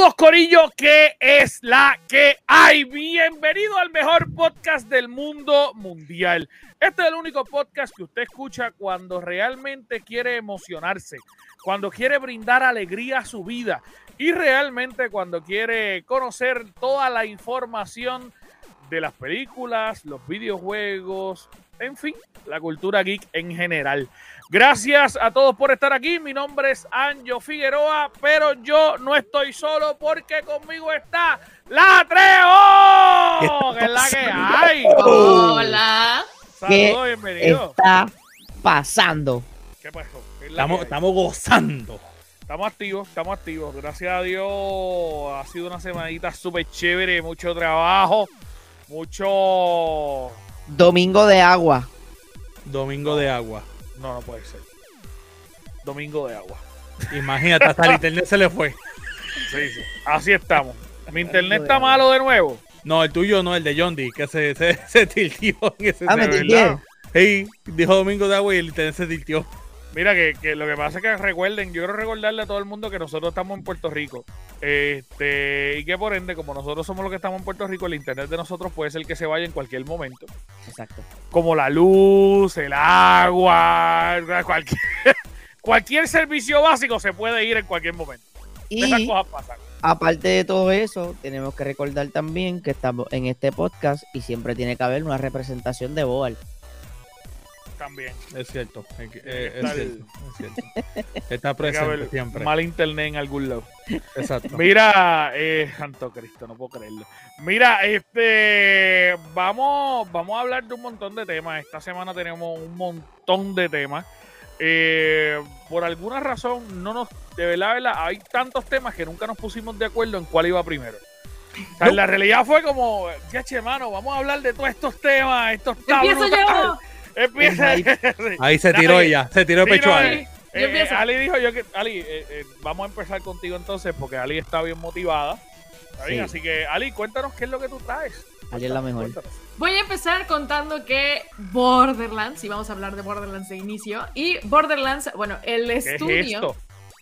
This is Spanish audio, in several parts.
Saludos Corillo, que es la que hay. Bienvenido al mejor podcast del mundo mundial. Este es el único podcast que usted escucha cuando realmente quiere emocionarse, cuando quiere brindar alegría a su vida y realmente cuando quiere conocer toda la información de las películas, los videojuegos, en fin, la cultura geek en general. Gracias a todos por estar aquí. Mi nombre es Anjo Figueroa, pero yo no estoy solo porque conmigo está la Treo, que es la que hay. Hola. Saludos, bienvenido. está pasando? ¿Qué pasó? ¿Qué es la Estamos, estamos gozando. Estamos activos, estamos activos. Gracias a Dios ha sido una semanita súper chévere, mucho trabajo, mucho... Domingo de agua. Domingo de agua. No, no puede ser. Domingo de agua. Imagínate, hasta el internet se le fue. Sí, sí. Así estamos. Mi internet está malo de nuevo. No, el tuyo no, el de John D, que se, se, se tiltió en ese Ah, me ¿De tilteé. verdad? Sí, dijo Domingo de agua y el internet se tiltió. Mira, que, que lo que pasa es que recuerden, yo quiero recordarle a todo el mundo que nosotros estamos en Puerto Rico. Este, y que por ende, como nosotros somos los que estamos en Puerto Rico, el internet de nosotros puede ser que se vaya en cualquier momento. Exacto. Como la luz, el agua, cualquier, cualquier servicio básico se puede ir en cualquier momento. Esas Y cosas pasan. aparte de todo eso, tenemos que recordar también que estamos en este podcast y siempre tiene que haber una representación de Boal. También. Es cierto, es, eh, es estar- cierto, es cierto. Está presente siempre. Mal internet en algún lado. Exacto. Mira, eh, Santo Cristo, no puedo creerlo. Mira, este, vamos, vamos a hablar de un montón de temas. Esta semana tenemos un montón de temas. Eh, por alguna razón, no nos, de verdad, verdad, hay tantos temas que nunca nos pusimos de acuerdo en cuál iba primero. O sea, La realidad fue como, ya che, mano, vamos a hablar de todos estos temas, estos Empiezo brutal". yo. Empieza. Ahí se Dale. tiró ella, se tiró el pecho no, a eh, Ali. Eh, dijo yo que Ali, eh, eh, vamos a empezar contigo entonces porque Ali está bien motivada. ¿Está bien? Sí. Así que Ali, cuéntanos qué es lo que tú traes. Ali es la mejor. Cuéntanos. Voy a empezar contando que Borderlands, y vamos a hablar de Borderlands de inicio, y Borderlands, bueno, el ¿Qué es estudio. esto?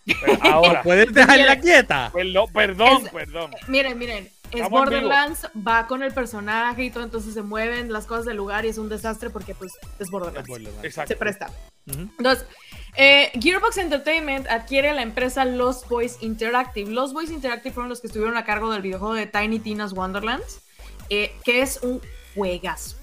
Pero ahora, ¿Puedes dejarla quieta? perdón, perdón, Es- perdón. Miren, miren, es Estamos. Borderlands, va con el personaje y todo, entonces se mueven las cosas del lugar y es un desastre porque pues es Borderlands. Exacto. Se presta. Entonces, eh, Gearbox Entertainment adquiere la empresa Lost Boys Interactive. Lost Boys Interactive fueron los que estuvieron a cargo del videojuego de Tiny Tina's Wonderlands, eh, que es un juegazo.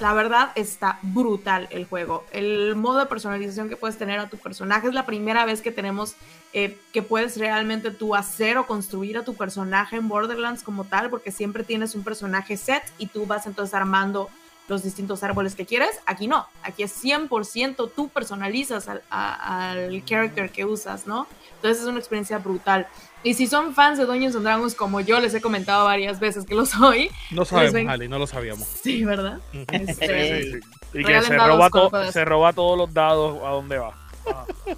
La verdad está brutal el juego. El modo de personalización que puedes tener a tu personaje es la primera vez que tenemos eh, que puedes realmente tú hacer o construir a tu personaje en Borderlands como tal, porque siempre tienes un personaje set y tú vas entonces armando los distintos árboles que quieres. Aquí no, aquí es 100% tú personalizas al, a- al character que usas, ¿no? Entonces es una experiencia brutal. Y si son fans de Dungeons and Dragons como yo les he comentado varias veces que lo soy, No sabemos, ven- Ali, no lo sabíamos. sí, ¿verdad? Este, Sí, sí, sí. Y que se roba, to- se roba todos los dados a dónde va. Ah.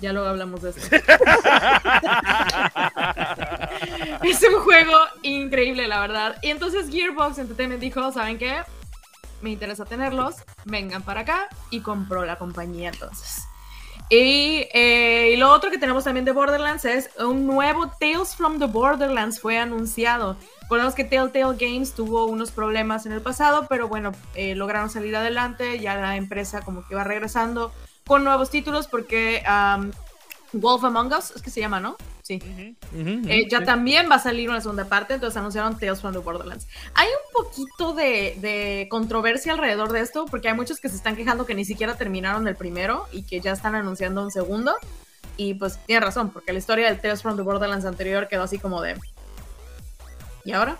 Ya luego hablamos de eso. es un juego increíble, la verdad. Y entonces Gearbox Entertainment dijo, ¿saben qué? Me interesa tenerlos, vengan para acá y compró la compañía entonces. Y, eh, y lo otro que tenemos también de Borderlands es un nuevo Tales from the Borderlands fue anunciado. Recordemos que Telltale Games tuvo unos problemas en el pasado, pero bueno, eh, lograron salir adelante, ya la empresa como que va regresando con nuevos títulos porque Wolf Among Us, es que se llama, ¿no? Sí. Eh, ya sí. también va a salir una segunda parte, entonces anunciaron Tales from the Borderlands. Hay un poquito de, de controversia alrededor de esto, porque hay muchos que se están quejando que ni siquiera terminaron el primero y que ya están anunciando un segundo. Y pues tiene razón, porque la historia del Tales from the Borderlands anterior quedó así como de... ¿Y ahora?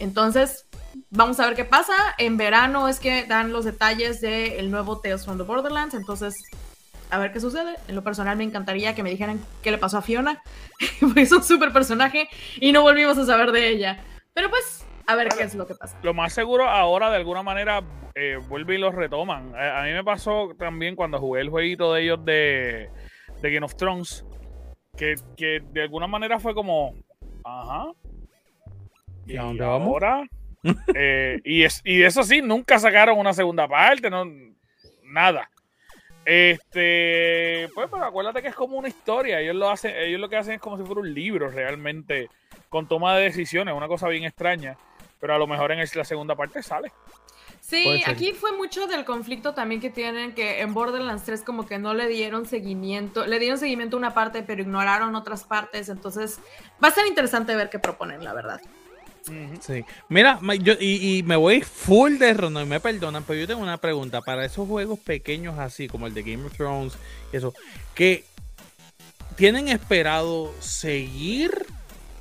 Entonces, vamos a ver qué pasa. En verano es que dan los detalles del nuevo Tales from the Borderlands, entonces a ver qué sucede. En lo personal me encantaría que me dijeran qué le pasó a Fiona, porque es un súper personaje y no volvimos a saber de ella. Pero pues, a ver qué es lo que pasa. Lo más seguro ahora de alguna manera eh, vuelve y los retoman. A, a mí me pasó también cuando jugué el jueguito de ellos de, de Game of Thrones, que, que de alguna manera fue como, ajá. ¿Y a dónde vamos? ahora? Eh, y, es, y eso sí, nunca sacaron una segunda parte, no, nada. Este, pues, pero acuérdate que es como una historia. Ellos lo hacen, ellos lo que hacen es como si fuera un libro realmente, con toma de decisiones, una cosa bien extraña. Pero a lo mejor en el- la segunda parte sale. Sí, aquí fue mucho del conflicto también que tienen, que en Borderlands 3 como que no le dieron seguimiento, le dieron seguimiento a una parte, pero ignoraron otras partes, entonces va a ser interesante ver qué proponen, la verdad. Sí. Mira, yo, y, me voy full de rono y me perdonan, pero yo tengo una pregunta. Para esos juegos pequeños así, como el de Game of Thrones eso, que tienen esperado seguir,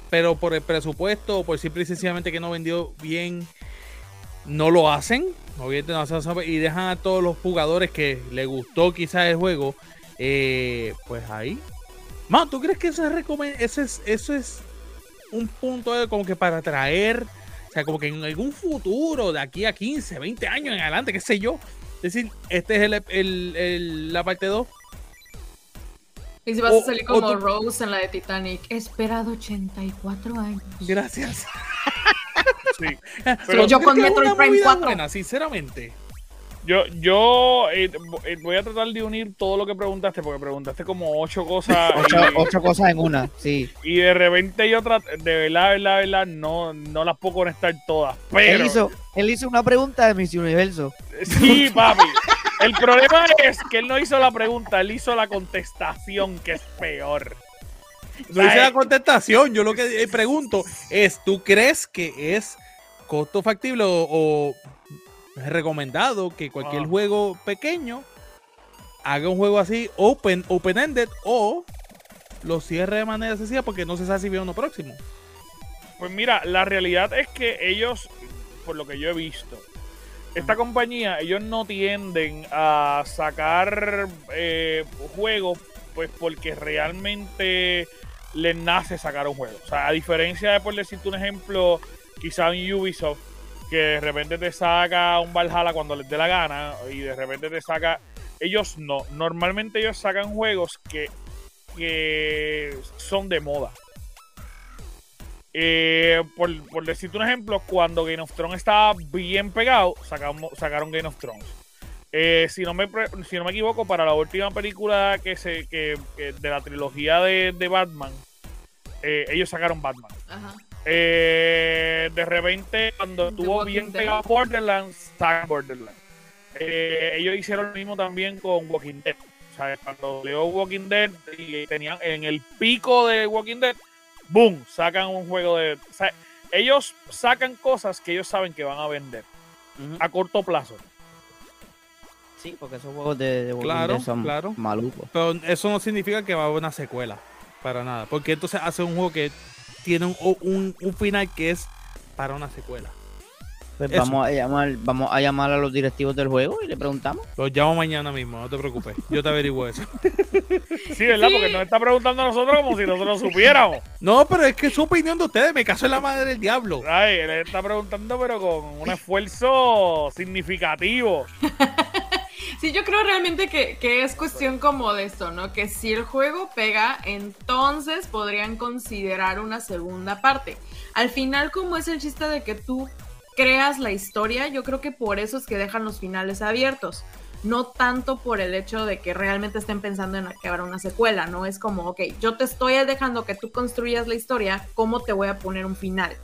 pero por el presupuesto o por simple y sencillamente que no vendió bien, no lo hacen. Obviamente no hacen y dejan a todos los jugadores que les gustó quizás el juego, eh, pues ahí. Man, ¿tú crees que eso es, eso es, eso es un punto de como que para atraer, o sea, como que en algún futuro, de aquí a 15, 20 años en adelante, qué sé yo, decir, este es el, el- el- la parte 2. Y si vas O- a salir como tú- Rose en la de Titanic, he esperado 84 años. Gracias. Sí. Pero yo ¿tú con es Metroid Prime movida 4. buena, sinceramente. Yo, yo eh, eh, voy a tratar de unir todo lo que preguntaste, porque preguntaste como ocho cosas. Ocho, y- ocho cosas en una, sí. Y de repente yo tra- de verdad, de verdad, de verdad, no, no las puedo conectar todas. Pero Él hizo, él hizo una pregunta de Miss Universo. sí, papi. El problema es que él no hizo la pregunta, él hizo la contestación, que es peor. No hice la contestación. Yo lo que eh, pregunto es: ¿tú crees que es costo factible o, o es recomendado que cualquier Ah. juego pequeño haga un juego así, open, open-ended, o lo cierre de manera sencilla porque no se sabe si viene uno próximo? Pues mira, la realidad es que ellos, por lo que yo he visto, esta compañía, ellos no tienden a sacar eh, juegos, pues porque realmente les nace sacar un juego. O sea, a diferencia de, por decirte un ejemplo, quizá un Ubisoft, que de repente te saca un Valhalla cuando les dé la gana, y de repente te saca... Ellos no. Normalmente ellos sacan juegos que, que son de moda. Eh, por, por decirte un ejemplo, cuando Game of Thrones estaba bien pegado, sacamos, sacaron Game of Thrones. Eh, si, no me, si no me equivoco, para la última película que se, que de la trilogía de, de Batman, eh, ellos sacaron Batman. Ajá. Eh, de repente, cuando estuvo Walking bien Dead. pegado Borderlands, sacaron Borderlands. Eh, ellos hicieron lo mismo también con Walking Dead. O sea, cuando leo Walking Dead y tenían en el pico de Walking Dead, boom, sacan un juego de. O sea, ellos sacan cosas que ellos saben que van a vender a corto plazo. Sí, porque esos juegos de, de Walking Claro, Dead son claro. malucos. Pero eso no significa que va a haber una secuela. Para nada. Porque entonces hace un juego que tiene un, un- un final que es para una secuela. Pues vamos a llamar, vamos a llamar a los directivos del juego y le preguntamos. Los llamo mañana mismo, no te preocupes. Yo te averiguo eso. Sí, ¿verdad? Sí. Porque nos está preguntando a nosotros como si nosotros supiéramos. No, pero es que es su opinión de ustedes. Me caso en la madre del diablo. Ay, él está preguntando, pero con un esfuerzo significativo. Sí, yo creo realmente que, es cuestión como de esto, ¿no? Que si el juego pega, entonces podrían considerar una segunda parte. Al final, como es el chiste de que tú creas la historia, yo creo que por eso es que dejan los finales abiertos. No tanto por el hecho de que realmente estén pensando en que habrá una secuela, ¿no? Es como, ok, yo te estoy dejando que tú construyas la historia, ¿cómo te voy a poner un final?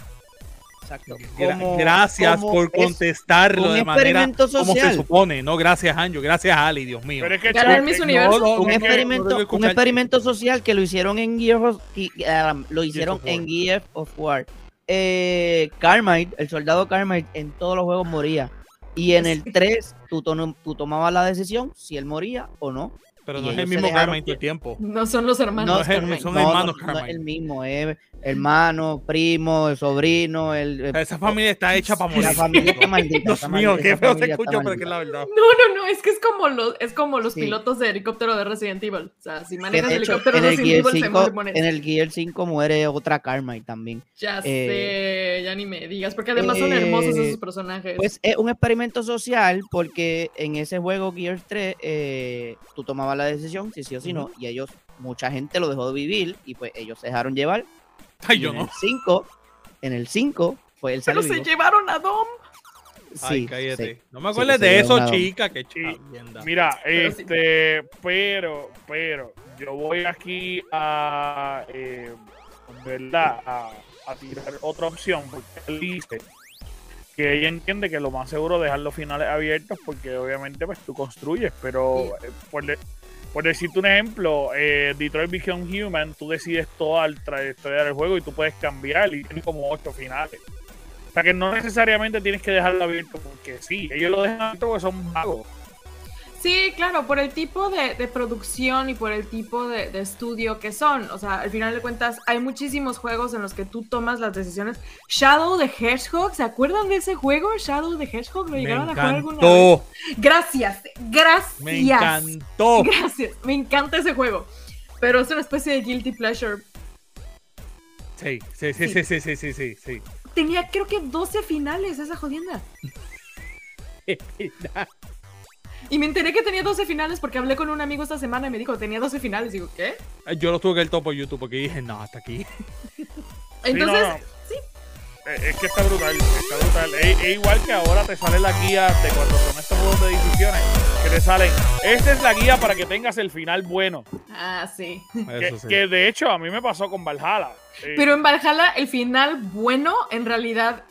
Exacto. Gra- gracias por contestarlo de manera experimento como se social. supone. No, gracias, Anjo. Gracias, Ali, Dios mío. Pero es que Ganar Chuck, Miss no, Universo. no, un experimento, no debo un escuchar- experimento social que lo hicieron en Gears eh, lo hicieron en Gears of War. Eh, Carmine, el soldado Carmine, en todos los juegos moría. Y en el 3, tú, tono- tú tomabas la decisión si él moría o no. Pero y no es el mismo Carmen todo el tiempo. No son los hermanos. No es el- Carmine. son no, hermanos no, no es Carmine. el mismo. Es hermano, primo, el sobrino, el, el- Esa familia está hecha para morir. la familia está maldita. Dios mío, qué feo se pero que es la verdad. No, no, no, es que es como los, es como los Sí. pilotos de helicóptero de Resident Evil. O sea, si manejas de hecho, helicóptero en de el, Resident Evil, se 5, muere, mueres. en el Gear 5 muere otra Carmine también. Ya eh, sé, ya ni me digas, porque además son hermosos eh, esos personajes. Pues es un experimento social porque en ese juego Gear 3 eh, tú tomabas la decisión si sí o si no y ellos, mucha gente lo dejó de vivir y pues ellos se dejaron llevar. Ay, yo en no. el 5, en el 5 fue el Pero se vivo. llevaron a Dom. Ay, Sí, cállate. sí. No me acuerdes de eso, chica. Que Sí. chavienda. Mira, este, pero, pero, yo voy aquí a, eh, ¿verdad? A, a tirar otra opción, porque él dice que ella entiende que lo más seguro es dejar los finales abiertos, porque obviamente pues tú construyes, pero eh, por, por decirte un ejemplo, eh, Detroit Become Human, tú decides toda la trayectoria del juego y tú puedes cambiar y tiene como ocho finales. O sea que no necesariamente tienes que dejarlo abierto, porque sí, ellos lo dejan abierto porque son magos. Sí, claro, por el tipo de, producción y por el tipo de, estudio que son. O sea, al final de cuentas, hay muchísimos juegos en los que tú tomas las decisiones. Shadow the Hedgehog, ¿se acuerdan de ese juego? Shadow the Hedgehog, ¿lo llegaron a jugar alguna? Gracias, gracias. Me encantó. Gracias, me encanta ese juego. Pero es una especie de guilty pleasure. Sí, sí, sí, sí, sí, sí, sí, sí. sí. Tenía creo que 12 finales esa jodienda. Y me enteré que tenía 12 finales porque hablé con un amigo esta semana y me dijo, tenía 12 finales. Digo, ¿qué? Yo lo tuve que ver todo por YouTube porque dije, no, hasta aquí. Entonces, no, no. Eh, Es que está brutal, está brutal. Es, es igual que ahora te sale la guía de cuando son estos juegos de decisiones, que te salen. Esta es la guía para que tengas el final bueno. ah, sí. Que, Eso sí. que de hecho a mí me pasó con Valhalla. Eh, Pero en Valhalla el final bueno en realidad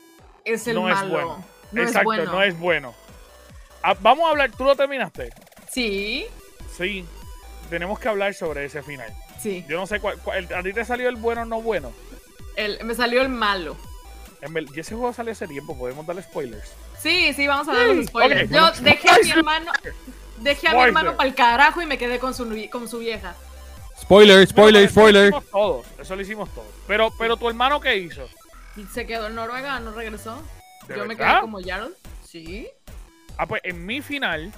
es el No es malo. bueno. No es exacto, bueno. no es bueno. Ah, vamos a hablar, ¿tú lo terminaste? Sí, Sí. Tenemos que hablar sobre ese final. sí. Yo no sé cuál, cuál- ¿A ti te salió el bueno o no bueno? El- me salió el malo. Y ese juego salió hace tiempo, podemos darle spoilers. Sí, sí, vamos a dar los spoilers. Yo dejé a mi hermano, dejé a mi hermano para el carajo y me quedé con su, con su vieja. Spoiler, spoiler, Eso lo spoiler. hicimos todos, eso lo hicimos todos. Pero, pero tu hermano, ¿qué hizo? Se quedó en Noruega, no regresó. ¿De Yo me quedé como Jarl. Sí. Ah, pues en mi final,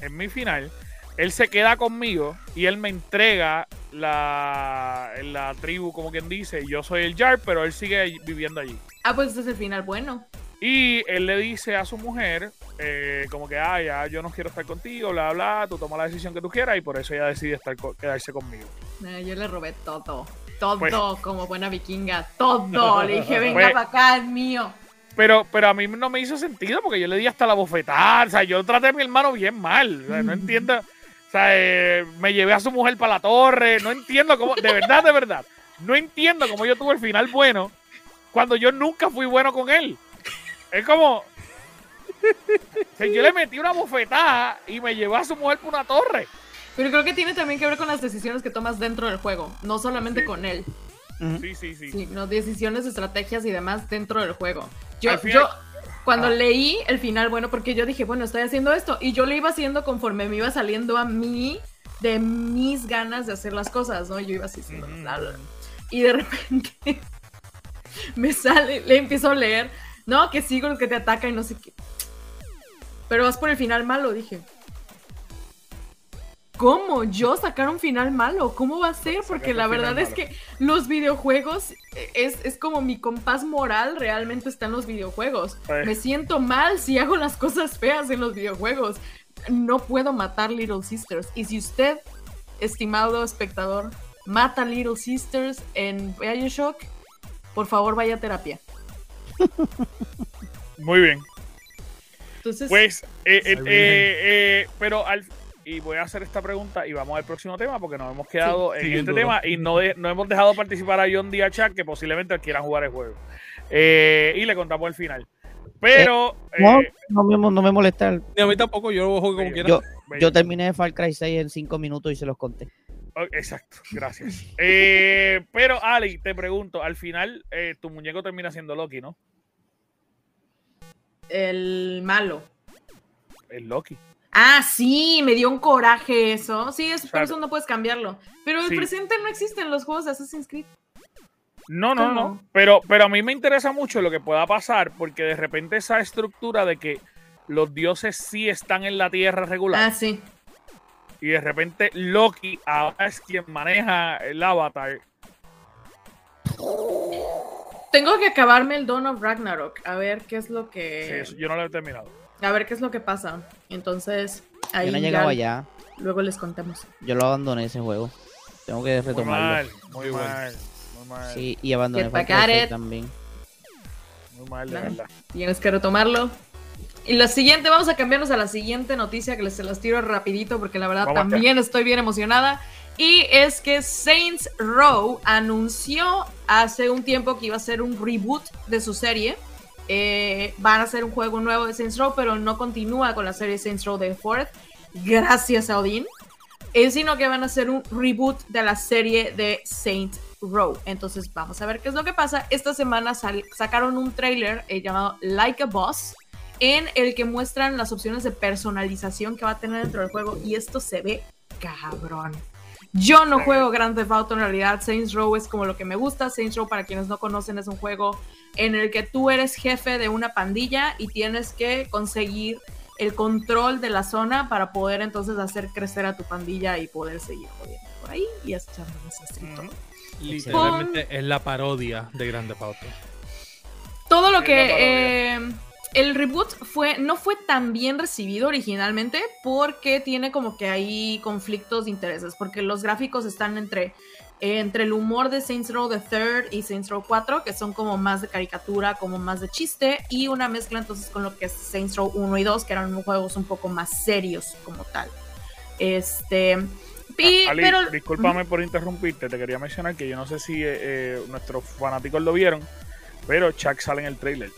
en mi final, él se queda conmigo y él me entrega la, la tribu, como quien dice. Yo soy el Jar, pero él sigue viviendo allí. Ah, pues ese es el final bueno. Y él le dice a su mujer, eh, como que, ah, ya, yo no quiero estar contigo, bla, bla, tú tomas la decisión que tú quieras y por eso ella decide estar quedarse conmigo. Eh, yo le robé todo. Todo, Pues- como buena vikinga. Todo. Le dije, venga Pues- para acá, es mío. Pero, pero a mí no me hizo sentido porque yo le di hasta la bofetada. O sea, yo traté a mi hermano bien mal. O sea, no entiendo. O sea, eh, me llevé a su mujer para la torre. No entiendo cómo. De verdad, de verdad. No entiendo cómo yo tuve el final bueno cuando yo nunca fui bueno con él. Es como. O sea, yo le metí una bofetada y me llevé a su mujer para una torre. Pero creo que tiene también que ver con las decisiones que tomas dentro del juego. No solamente con él. Sí, sí, sí. Sí, no decisiones, estrategias y demás dentro del juego. Yo, Al final- yo cuando Ah. leí el final, bueno, porque yo dije, bueno, estoy haciendo esto. Y yo lo iba haciendo conforme me iba saliendo a mí de mis ganas de hacer las cosas, ¿no? Yo iba así bla, bla. Y de repente me sale, le empiezo a leer, no, que sigo el que te ataca y no sé qué. Pero vas por el final malo, dije. ¿Cómo? ¿Yo sacar un final malo? ¿Cómo va a ser? Porque la verdad es que los videojuegos eh, es, es como mi compás moral realmente está en los videojuegos. Me siento mal si hago las cosas feas en los videojuegos. No puedo matar Little Sisters. Y si usted, estimado espectador, mata Little Sisters en Bioshock, por favor vaya a terapia. Muy bien. Entonces, Pues, eh, eh, eh, eh, pero al, y voy a hacer esta pregunta y vamos al próximo tema porque nos hemos quedado en este tema y no, de- no hemos dejado participar a John Díaz Chat que posiblemente quieran jugar el juego. Eh, y le contamos el final. Pero, No, eh, no me, no me molesta. Ni a mí tampoco, yo lo juego como quiera. Yo, yo terminé de Far Cry 6 en 5 minutos y se los conté. Oh, exacto, gracias. Eh, pero, Ali, te pregunto, al final eh, tu muñeco termina siendo Loki, ¿no? el malo. El Loki. Ah, sí, me dio un coraje eso. Sí, es, por eso no puedes cambiarlo. Pero el Sí. presente no existe en los juegos de Assassin's Creed. No, no, ¿Cómo? no. Pero, pero a mí me interesa mucho lo que pueda pasar, porque de repente esa estructura de que los dioses sí están en la tierra regular Ah, sí. y de repente Loki ahora es quien maneja el avatar. Tengo que acabarme el Dawn of Ragnarok. A ver qué es lo Sí, que. eso yo no lo he terminado. A ver qué es lo que pasa. Entonces, ahí Yo no he ya llegado allá. luego les contamos. Yo lo abandoné ese juego. Tengo que Muy retomarlo. mal, muy Muy bueno. mal, muy mal, Sí, y abandoné Get Far back Cry at 6 it. también. muy mal, de verdad. Tienes que retomarlo. Y la siguiente, vamos a cambiarnos a la siguiente noticia que les se las tiro rapidito porque la verdad Vamos también estoy bien emocionada. Y es que Saints Row anunció hace un tiempo que iba a ser un reboot de su serie. Eh, van a hacer un juego nuevo de Saints Row, pero no continúa con la serie Saints Row de Fourth. Gracias a Odin. Eh, sino que van a hacer un reboot de la serie de Saints Row. Entonces vamos a ver qué es lo que pasa. Esta semana sacaron un trailer eh, llamado Like a Boss en el que muestran las opciones de personalización que va a tener dentro del juego y esto se ve cabrón. Yo no juego Grand Theft Auto en realidad, Saints Row es como lo que me gusta. Saints Row, para quienes no conocen, es un juego en el que tú eres jefe de una pandilla y tienes que conseguir el control de la zona para poder entonces hacer crecer a tu pandilla y poder seguir jodiendo por ahí y echando desastre. Ujú. Literalmente es la parodia de Grande Auto. Todo lo que eh, el reboot fue no fue tan bien recibido originalmente porque tiene como que hay conflictos de intereses porque los gráficos están entre entre el humor de Saints Row the Third y Saints Row 4 que son como más de caricatura como más de chiste y una mezcla entonces con lo que es Saints Row 1 y 2 que eran juegos un poco más serios como tal este y, Ali, pero discúlpame por interrumpirte, te quería mencionar que yo no sé si eh, eh, nuestros fanáticos lo vieron, pero Chuck sale en el trailer.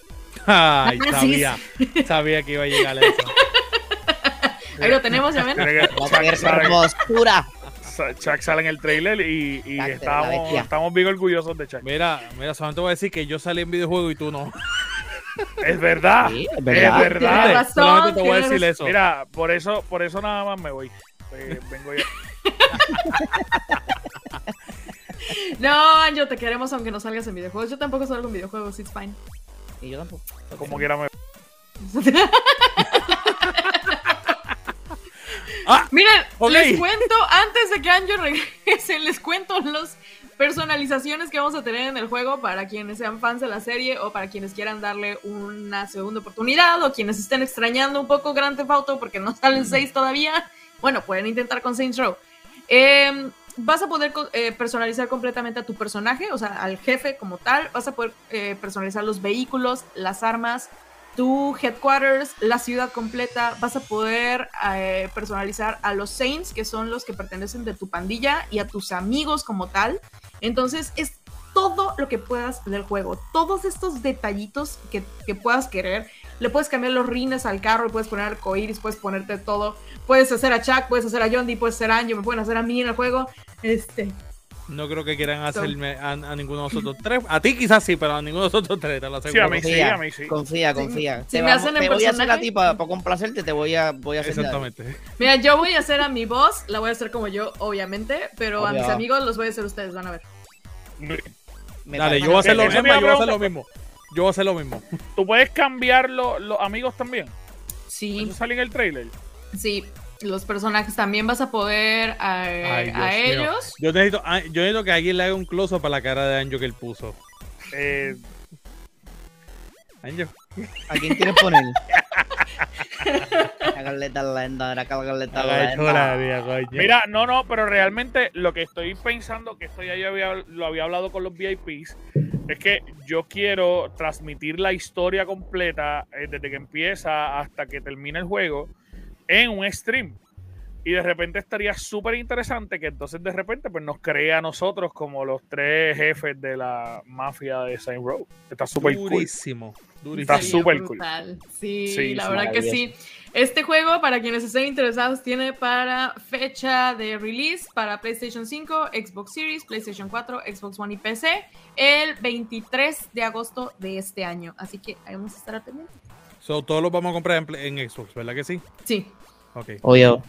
Ay, Ah, sabía. Sabía que iba a llegar eso. ahí lo tenemos ya ven La hermosura. Chuck sale en el trailer y, y Chuck, la estamos, estamos bien orgullosos de Chuck. Mira, mira, solamente voy a decir que yo salí en videojuego y tú no. Es verdad, Sí, es es verdad. Tienes razón, solamente te voy a decir eso. Mira, por eso, por eso nada más me voy. Eh, vengo ya. No, yo te queremos aunque no salgas en videojuegos. Yo tampoco salgo en videojuegos, it's fine. Y yo tampoco. Como quiera me Ah, Miren, les cuento, antes de que Anjo regrese, les cuento las personalizaciones que vamos a tener en el juego para quienes sean fans de la serie o para quienes quieran darle una segunda oportunidad o quienes estén extrañando un poco Grand Theft Auto porque no salen 6 todavía. Bueno, pueden intentar con Saints Row. Eh, vas a poder eh, personalizar completamente a tu personaje, o sea, al jefe como tal. Vas a poder eh, personalizar los vehículos, las armas, tu headquarters, la ciudad completa. Vas a poder eh, personalizar a los Saints, que son los que pertenecen de tu pandilla, y a tus amigos como tal. Entonces, es todo lo que puedas del juego. Todos estos detallitos que, que puedas querer. Le puedes cambiar los rines al carro, le puedes poner arcoíris, puedes ponerte todo. Puedes hacer a Chuck, puedes hacer a Yondi, puedes hacer a Anjo, me pueden hacer a mí en el juego. Este, no creo que quieran hacerme a, a ninguno de nosotros tres. A ti quizás sí, pero a ninguno de nosotros tres, te lo aseguro. Sí, a mí sí, Confía, a mí sí. confía, Sí, confía. si te me vamos- hacen en te voy a hacer a ti para complacerte, te voy a, voy a hacer. Exactamente. Mira, yo voy a hacer a mi voz, la voy a hacer como yo, obviamente, pero a mis amigos los voy a hacer ustedes, van a ver. Me Dale, yo voy a hacer lo mismo. mi Yo voy a hacer lo mismo. Yo voy a hacer lo mismo. Tú puedes cambiar lo- los amigos también. Sí, Eso sale en el trailer. sí, los personajes también vas a poder eh, Ay, a ellos. Yo necesito, ah, yo necesito que alguien le haga un close up a la cara de Anjo que él puso. Eh, Anjo. ¿A quién quieres poner? Mira, no, no, pero realmente lo que estoy pensando, que esto ya yo había, lo había hablado con los VIPs, es que yo quiero transmitir la historia completa eh, desde que empieza hasta que termina el juego en un stream. Y de repente estaría súper interesante que entonces de repente pues nos crea a nosotros como los tres jefes de la mafia de Saint Row. Está súper cool. durísimo. Está súper cool. Sí, Sí, la verdad que sí. Este juego, para quienes estén interesados, tiene para fecha de release para PlayStation 5, Xbox Series, PlayStation 4, Xbox One y PC el 23 de agosto de este año. Así que ahí vamos a estar atentos. So, todos los vamos a comprar en, en Xbox, ¿verdad que sí? Sí. Ok. Obvio,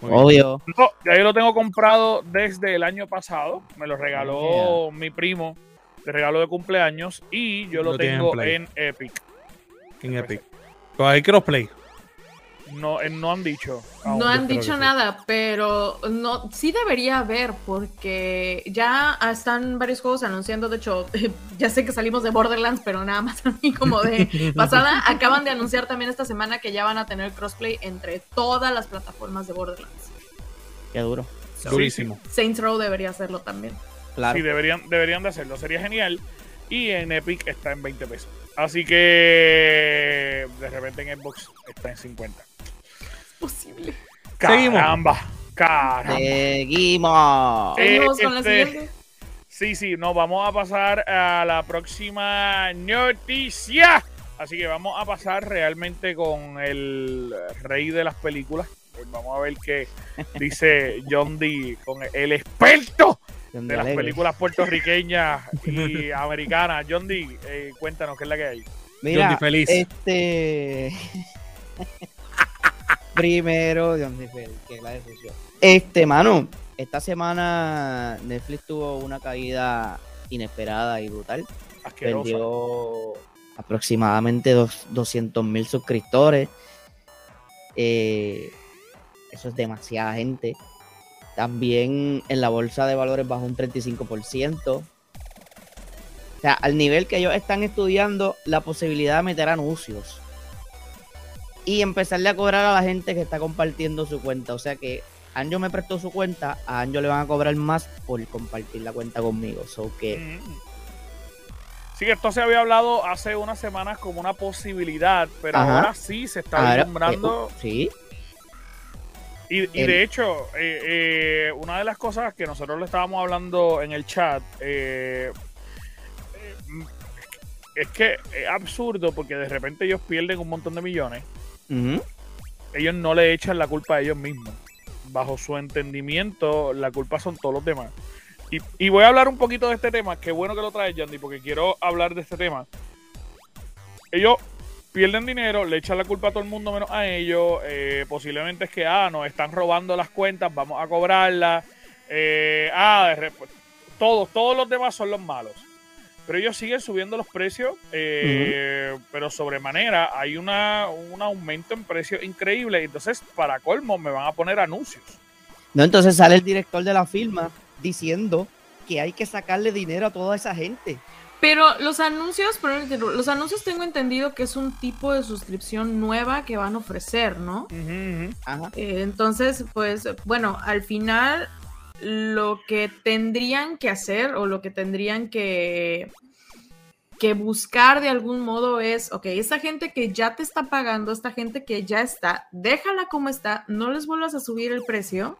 obvio. No, ya yo lo tengo comprado desde el año pasado. Me lo regaló mi primo de regalo de cumpleaños y yo lo, Lo tiene en tengo en Epic. En Epic. Pero hay crossplay. No, eh, no han dicho. aún. No han dicho nada, pero no, sí debería haber, porque ya están varios juegos anunciando. De hecho, ya sé que salimos de Borderlands, pero nada más a mí como de pasada. Acaban de anunciar también esta semana que ya van a tener crossplay entre todas las plataformas de Borderlands. Qué duro. Durísimo. Saints Row debería hacerlo también. Claro. Sí, deberían, deberían de hacerlo. Sería genial. Y en Epic está en 20 pesos. Así que de repente en Xbox está en 50. Posible. Seguimos. Caramba, caramba. Seguimos. Eh, con la este- siguiente. Sí, sí, nos vamos a pasar a la próxima noticia. Así que vamos a pasar realmente con el rey de las películas. Pues vamos a ver qué dice John D. con el experto de las películas puertorriqueñas y americanas. John D., eh, cuéntanos qué es la que hay. Mira, Johnny Feliz. este. Primero, Johnny Feliz, que es la decisión. Este, mano, esta semana Netflix tuvo una caída inesperada y brutal. Asquerosa. Perdió aproximadamente 200 mil suscriptores. Eh, eso es demasiada gente. También en la bolsa de valores bajó un 35%. O sea, al nivel que ellos están estudiando la posibilidad de meter anuncios. Y empezarle a cobrar a la gente que está compartiendo su cuenta. O sea que Anjo me prestó su cuenta, a Anjo le van a cobrar más por compartir la cuenta conmigo. So que Mm. Sí, esto se había hablado hace unas semanas como una posibilidad, pero Ajá. ahora sí se está vislumbrando. eh, sí, Y, de hecho, eh, eh, una de las cosas que nosotros le estábamos hablando en el chat eh, eh, es que es absurdo porque de repente ellos pierden un montón de millones. Ellos no le echan la culpa a ellos mismos. Bajo su entendimiento, la culpa son todos los demás. Y, y voy a hablar un poquito de este tema. Qué bueno que lo traes, Yandy, porque quiero hablar de este tema. Ellos pierden dinero, le echan la culpa a todo el mundo menos a ellos. eh, posiblemente es que, ah, nos están robando las cuentas, vamos a cobrarlas. eh, ah, de rep- todos, todos los demás son los malos. Pero ellos siguen subiendo los precios, eh, pero sobremanera hay una, un aumento en precios increíble. Entonces, para colmo, me van a poner anuncios. No, entonces sale el director de la firma diciendo que hay que sacarle dinero a toda esa gente. Pero los anuncios, los anuncios tengo entendido que es un tipo de suscripción nueva que van a ofrecer, ¿no? Ajá. Eh, entonces, pues, bueno, al final lo que tendrían que hacer o lo que tendrían que, que buscar de algún modo es, ok, esta gente que ya te está pagando, esta gente que ya está, déjala como está, no les vuelvas a subir el precio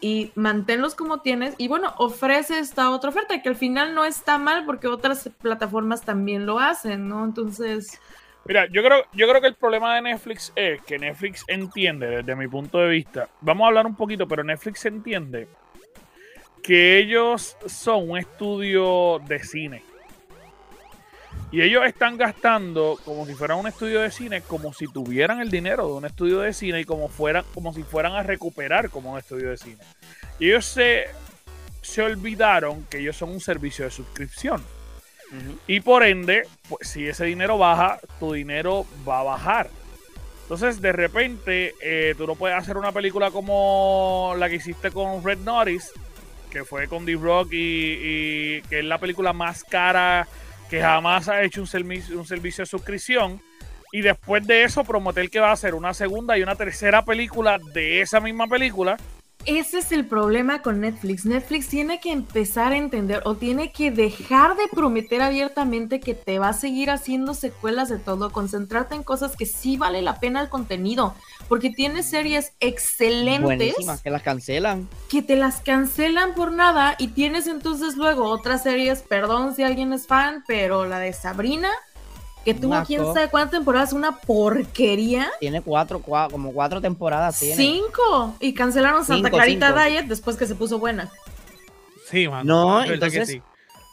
y manténlos como tienes y bueno, ofrece esta otra oferta que al final no está mal porque otras plataformas también lo hacen, ¿no? Entonces, Mira, yo creo, yo creo que el problema de Netflix es que Netflix entiende, desde mi punto de vista, vamos a hablar un poquito, pero Netflix entiende que ellos son un estudio de cine. Y ellos están gastando como si fueran un estudio de cine, como si tuvieran el dinero de un estudio de cine y como fueran, como si fueran a recuperar como un estudio de cine. Y ellos se, se olvidaron que ellos son un servicio de suscripción. Y por ende, pues, si ese dinero baja, tu dinero va a bajar. Entonces, de repente, eh, tú no puedes hacer una película como la que hiciste con Red Notice, que fue con D-Rock y, y que es la película más cara que jamás ha hecho un servicio, un servicio de suscripción. Y después de eso, prometer que va a hacer una segunda y una tercera película de esa misma película. Ese es el problema con Netflix. Netflix tiene que empezar a entender o tiene que dejar de prometer abiertamente que te va a seguir haciendo secuelas de todo, concentrarte en cosas que sí vale la pena el contenido, porque tiene series excelentes Buenísimas, que las cancelan. que te las cancelan por nada y tienes entonces luego otras series, perdón si alguien es fan, pero la de Sabrina, que tuvo quién sabe cuántas temporadas, una porquería. Tiene cuatro, cua- como cuatro temporadas. Tiene. Cinco. Y cancelaron Santa Cinco, Clarita cinco. Diet después que se puso buena. Sí, man. No, entonces- sí.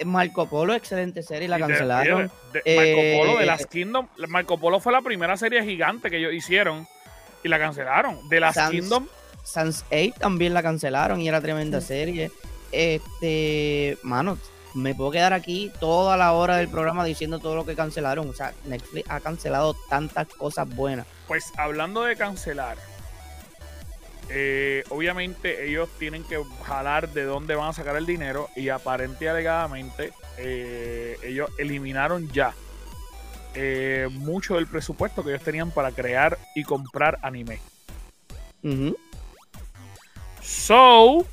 Marco Polo, excelente serie, la de- cancelaron. de- de- Marco Eh, Polo de las Kingdom. Marco Polo fue la primera serie gigante que ellos hicieron y la cancelaron. De las Sans- Kingdom. Sans 8 también la cancelaron y era tremenda serie. Este, mano, me puedo quedar aquí toda la hora del programa diciendo todo lo que cancelaron. O sea, Netflix ha cancelado tantas cosas buenas. Pues hablando de cancelar, eh, obviamente ellos tienen que jalar de dónde van a sacar el dinero y aparente y alegadamente eh, ellos eliminaron ya eh, mucho del presupuesto que ellos tenían para crear y comprar anime. Ujú. So,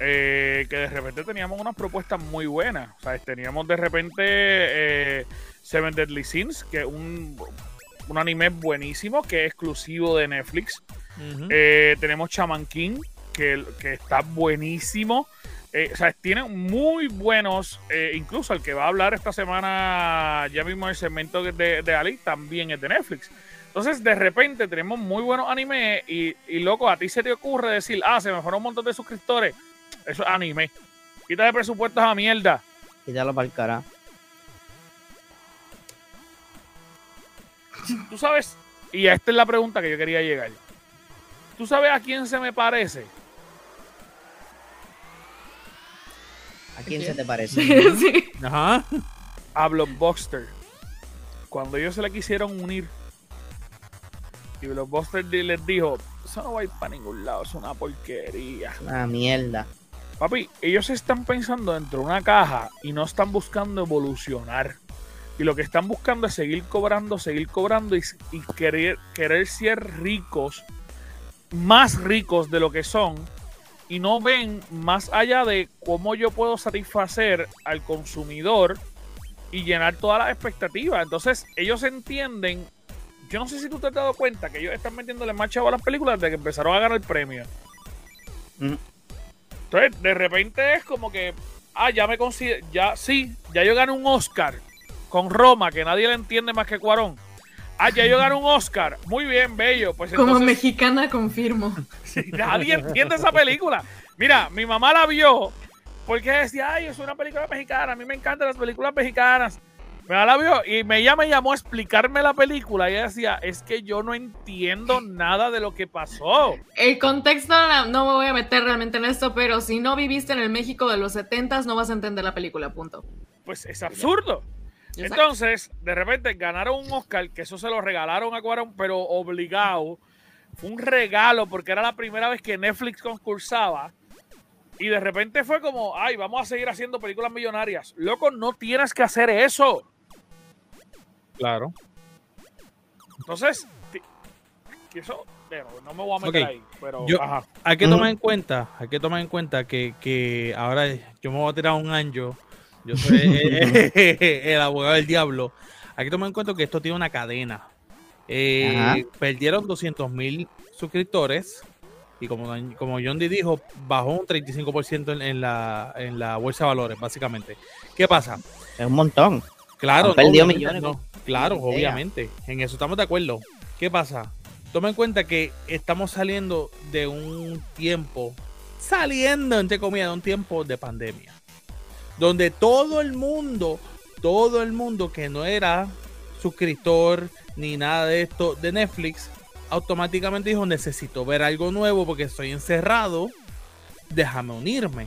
eh, que de repente teníamos unas propuestas muy buenas. O sea, teníamos de repente eh, Seven Deadly Sins, que es un, un anime buenísimo, que es exclusivo de Netflix. Eh, tenemos Shaman King, que, que está buenísimo. Eh, o sea, tienen muy buenos, eh, incluso el que va a hablar esta semana, ya mismo el segmento de, de Ali, también es de Netflix. Entonces, de repente tenemos muy buenos animes y, y, loco, a ti se te ocurre decir, ah, se me fueron un montón de suscriptores. Eso es anime. Quita de presupuestos a mierda. Quítalo para el cara. Tú sabes, y esta es la pregunta que yo quería llegar. ¿Tú sabes a quién se me parece? ¿A quién se te parece? sí. Ajá. a Blockbuster. Cuando ellos se le quisieron unir y Blockbuster les dijo, eso no va a ir para ningún lado, es una porquería. Una mierda. Papi, ellos están pensando dentro de una caja y no están buscando evolucionar. Y lo que están buscando es seguir cobrando, seguir cobrando y, querer, querer ser ricos, más ricos de lo que son. Y no ven más allá de cómo yo puedo satisfacer al consumidor y llenar todas las expectativas. Entonces, ellos entienden. Yo no sé si tú te has dado cuenta que ellos están metiéndole más a las películas desde que empezaron a ganar el premio. Mm. Entonces, de repente es como que, ah, ya me considero, ya sí, ya yo gané un Oscar con Roma, que nadie le entiende más que Cuarón. Ah, ya yo gané un Oscar. Muy bien, bello. Pues Como entonces, mexicana confirmo. nadie entiende esa película. Mira, mi mamá la vio porque decía, ay, es una película mexicana. A mí me encantan las películas mexicanas. Mi mamá la vio y me, ella me llamó a explicarme la película. Y ella decía, es que yo no entiendo nada de lo que pasó. El contexto, no no me voy a meter realmente en esto, pero si no viviste en el México de los 70 no vas a entender la película, punto. Pues es absurdo. Exacto. Entonces, de repente ganaron un Oscar, que eso se lo regalaron a Cuarón, pero obligado. Fue un regalo porque era la primera vez que Netflix concursaba. Y de repente fue como, ay, vamos a seguir haciendo películas millonarias. Loco, no tienes que hacer eso. Claro. Entonces, eso, pero no me voy a meter ahí. Pero, Yo- ajá. Hay que tomar en cuenta, hay que tomar en cuenta que, que ahora yo me voy a tirar un anjo. Yo soy el, el abogado del diablo. Hay que tomar en cuenta que esto tiene una cadena. Eh, perdieron 200 mil suscriptores y como, como John D dijo, bajó un 35% en, en la, en la bolsa de valores, básicamente. ¿Qué pasa? Es un montón. Claro, Han perdido millones, no, claro, obviamente. En eso estamos de acuerdo. ¿Qué pasa? Toma en cuenta que estamos saliendo de un tiempo, saliendo entre comillas, de un tiempo de pandemia. Donde todo el mundo, todo el mundo que no era suscriptor ni nada de esto de Netflix, automáticamente dijo, necesito ver algo nuevo porque estoy encerrado, déjame unirme.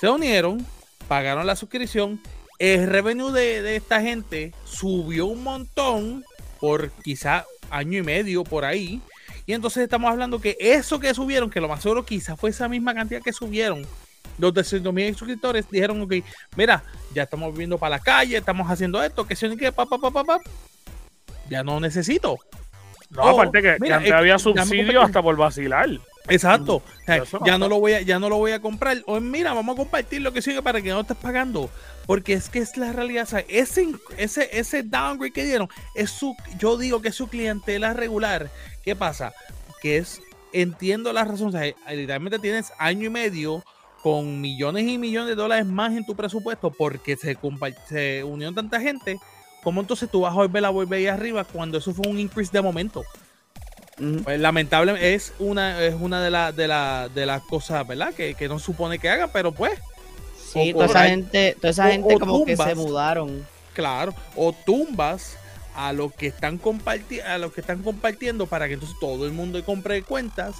Se unieron, pagaron la suscripción el revenue de, de esta gente subió un montón por quizá año y medio por ahí. Y entonces estamos hablando que eso que subieron, que lo más seguro quizá fue esa misma cantidad que subieron, los 300 mil suscriptores dijeron, ok, mira, ya estamos viviendo para la calle, estamos haciendo esto, que se ni que, pa, pa, pa, pa, pa. Ya no necesito. No, Oh, aparte que, que mira, antes eh, había subsidio hasta por vacilar. Exacto. O sea, ya no lo voy a, ya no lo voy a comprar. O mira, vamos a compartir lo que sigue para que no estés pagando. Porque es que es la realidad. O sea, ese, ese, ese downgrade que dieron es su, yo digo que es su clientela regular. ¿Qué pasa? Que es, entiendo la razón. O sea, literalmente tienes año y medio con millones y millones de dólares más en tu presupuesto porque se, se unió tanta gente. ¿Cómo entonces tú vas a volver a volver ahí arriba cuando eso fue un increase de momento? Pues lamentable es una, es una de, las de, la- de las cosas, ¿verdad? Que, que no supone que haga, pero pues, Sí, o- toda o esa hay- gente, toda esa o- gente como que se mudaron. claro, o tumbas a los que están comparti a los que están compartiendo para que entonces todo el mundo compre cuentas,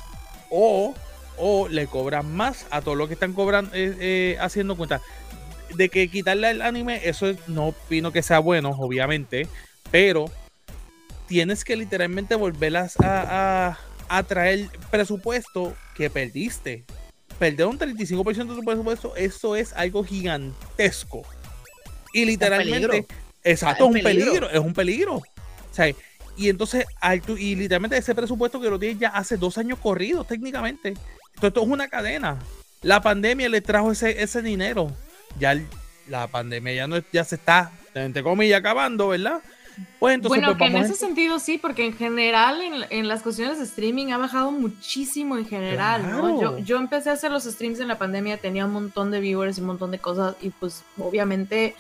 o, o le cobran más a todos los que están cobrando eh, eh, haciendo cuentas. de que quitarle el anime, eso es- no opino que sea bueno, obviamente, pero tienes que literalmente volverlas a, a, a traer presupuesto que perdiste. Perder un 35% de tu presupuesto, eso es algo gigantesco. Y literalmente, exacto, Es un peligro, es un peligro. O sea, y entonces, y literalmente ese presupuesto que lo tienes ya hace dos años corridos, técnicamente. Entonces, esto es una cadena. La pandemia le trajo ese, ese dinero. Ya el- la pandemia ya no ya se está, entre comillas, acabando, ¿verdad? Entonces, bueno, pues, que en ese sentido sí, porque en general en, en las cuestiones de streaming ha bajado muchísimo en general, ¿no? Yo, yo empecé a hacer los streams en la pandemia, tenía un montón de viewers y un montón de cosas y pues obviamente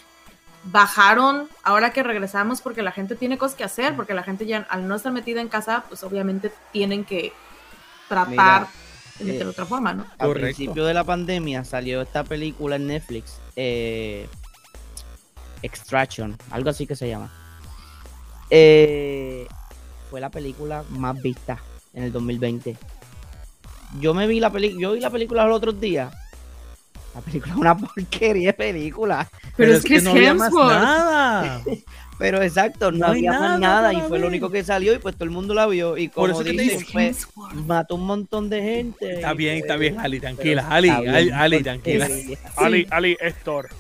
bajaron ahora que regresamos porque la gente tiene cosas que hacer, porque la gente ya al no estar metida en casa, pues obviamente tienen que tratar Mira, de meter eh, otra forma, ¿no? Al Correcto. principio de la pandemia salió esta película en Netflix, eh, Extraction, algo así que se llama. Eh, fue la película más vista en el 2020. Yo me vi la película, yo vi la película los otros días. La película es una porquería de película. Pero, es que es no había más Hemsworth. nada. Pero exacto, no, No había nada más nada y fue lo único que salió y pues todo el mundo la vio y Por como eso que pues, mató un montón de gente. Está bien, pues, está bien, Ali, pero tranquila. Ali, Ali, tranquila. Ali, Ali Thor.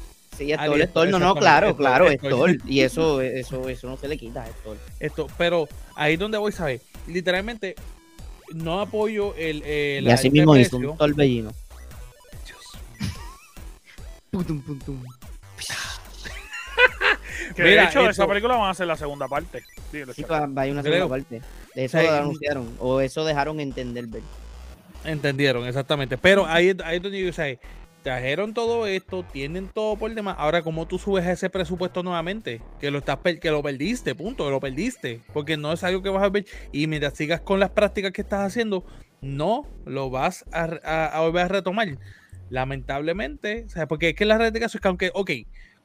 Sí, es Thor, es Thor. No, no, claro, claro, es Thor. Y eso, eso, eso no se le quita, es Thor. Esto, pero ahí es donde voy, ¿sabes? Literalmente, no apoyo el. el Y así este mismo hizo un torbellino. Dios. Putum. Que Mira, de hecho, de esa esto- película van a hacer la segunda parte. Sí, a ir una Creo. segunda parte. De eso Sí. lo anunciaron. O eso dejaron entender, ver. Entendieron, exactamente. Pero ahí, ahí es donde yo sé, trajeron todo esto, tienen todo por demás. Ahora, ¿cómo tú subes ese presupuesto nuevamente? Que lo estás que lo perdiste, punto, que lo perdiste. Porque no es algo que vas a ver. Y mientras sigas con las prácticas que estás haciendo, no lo vas a, re- a- a volver a retomar. Lamentablemente, o sea, porque es que la red de caso es que aunque, ok,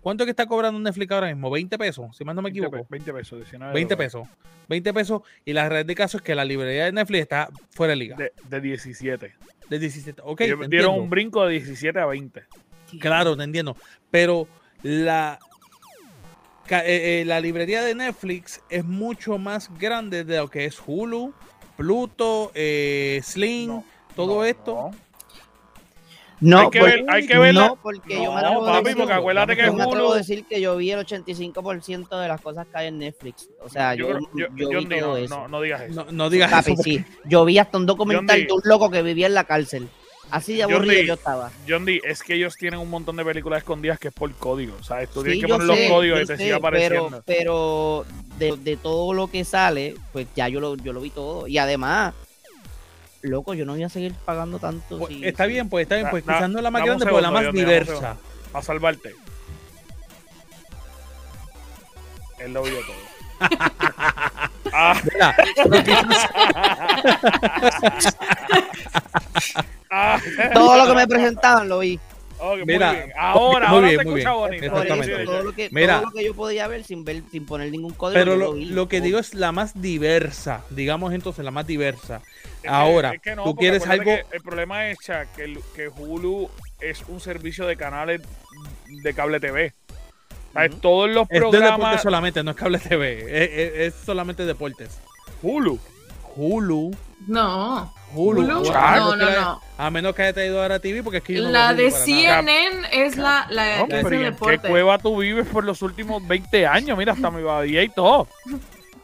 ¿cuánto es que está cobrando Netflix ahora mismo? 20 pesos, si más no me 20 equivoco. pe- 20 pesos, 19 20 dólares. pesos. 20 pesos. Y la red de caso es que la librería de Netflix está fuera de liga. De, de 17. De 17. Ok, Dieron- te Dieron entiendo. un brinco de 17 a 20. Claro, te entiendo. Pero la, eh, eh, la librería de Netflix es mucho más grande de lo que es Hulu, Pluto, eh, Sling, No, todo no, esto. no. No, Hay que por- ver- hay que ver la- no, porque yo me No, atrevo a papi, decir- porque acuérdate que yo me atrevo a decir que yo vi el 85% de las cosas que hay en Netflix. O sea, yo, creo- yo, yo- vi todo no, eso. no, no digas eso. No, no digas Papi, eso. sí. Yo vi hasta un documental de un loco que vivía en la cárcel. Así de aburrido D. yo estaba. John D, es que ellos tienen un montón de películas escondidas que es por código. ¿Sabes? Tú tienes Sí, que yo poner los sé, códigos yo y te sé, sigue apareciendo. Pero, pero de, de todo lo que sale, pues ya yo lo, yo lo vi todo. Y además, loco, yo no voy a seguir pagando tanto. Pues, si- está si- bien, pues está bien, pues da- quizás no es la más grande, pero la segundo, más diversa. Para salvarte. Él lo vio todo. ah, Mira, ah. Todo lo que me presentaban lo vi. Ok, muy Mira, bien. Ahora, muy ahora bien, te muy escucha bien. bonito. Todo lo, que, Mira. todo lo que yo podía ver sin ver, sin poner ningún código. pero lo, lo que digo es la más diversa, digamos entonces la más diversa. Es que- Ahora, es que no, tú quieres algo- el problema es, Chuck, que, el- que Hulu es un servicio de canales de cable TV. Ujú. Todos los Es de deportes programas. solamente, no es cable TV, es, es- es solamente deportes. Hulu. Hulu, No. Hulu, Hulu, no, no, la- no. A menos que haya traído ahora TV, porque es que yo no La de Hulu nada. CNN es la, la No, que es pero de ¿y en qué cueva tú vives por los últimos 20 años? Mira, hasta mi babía y todo.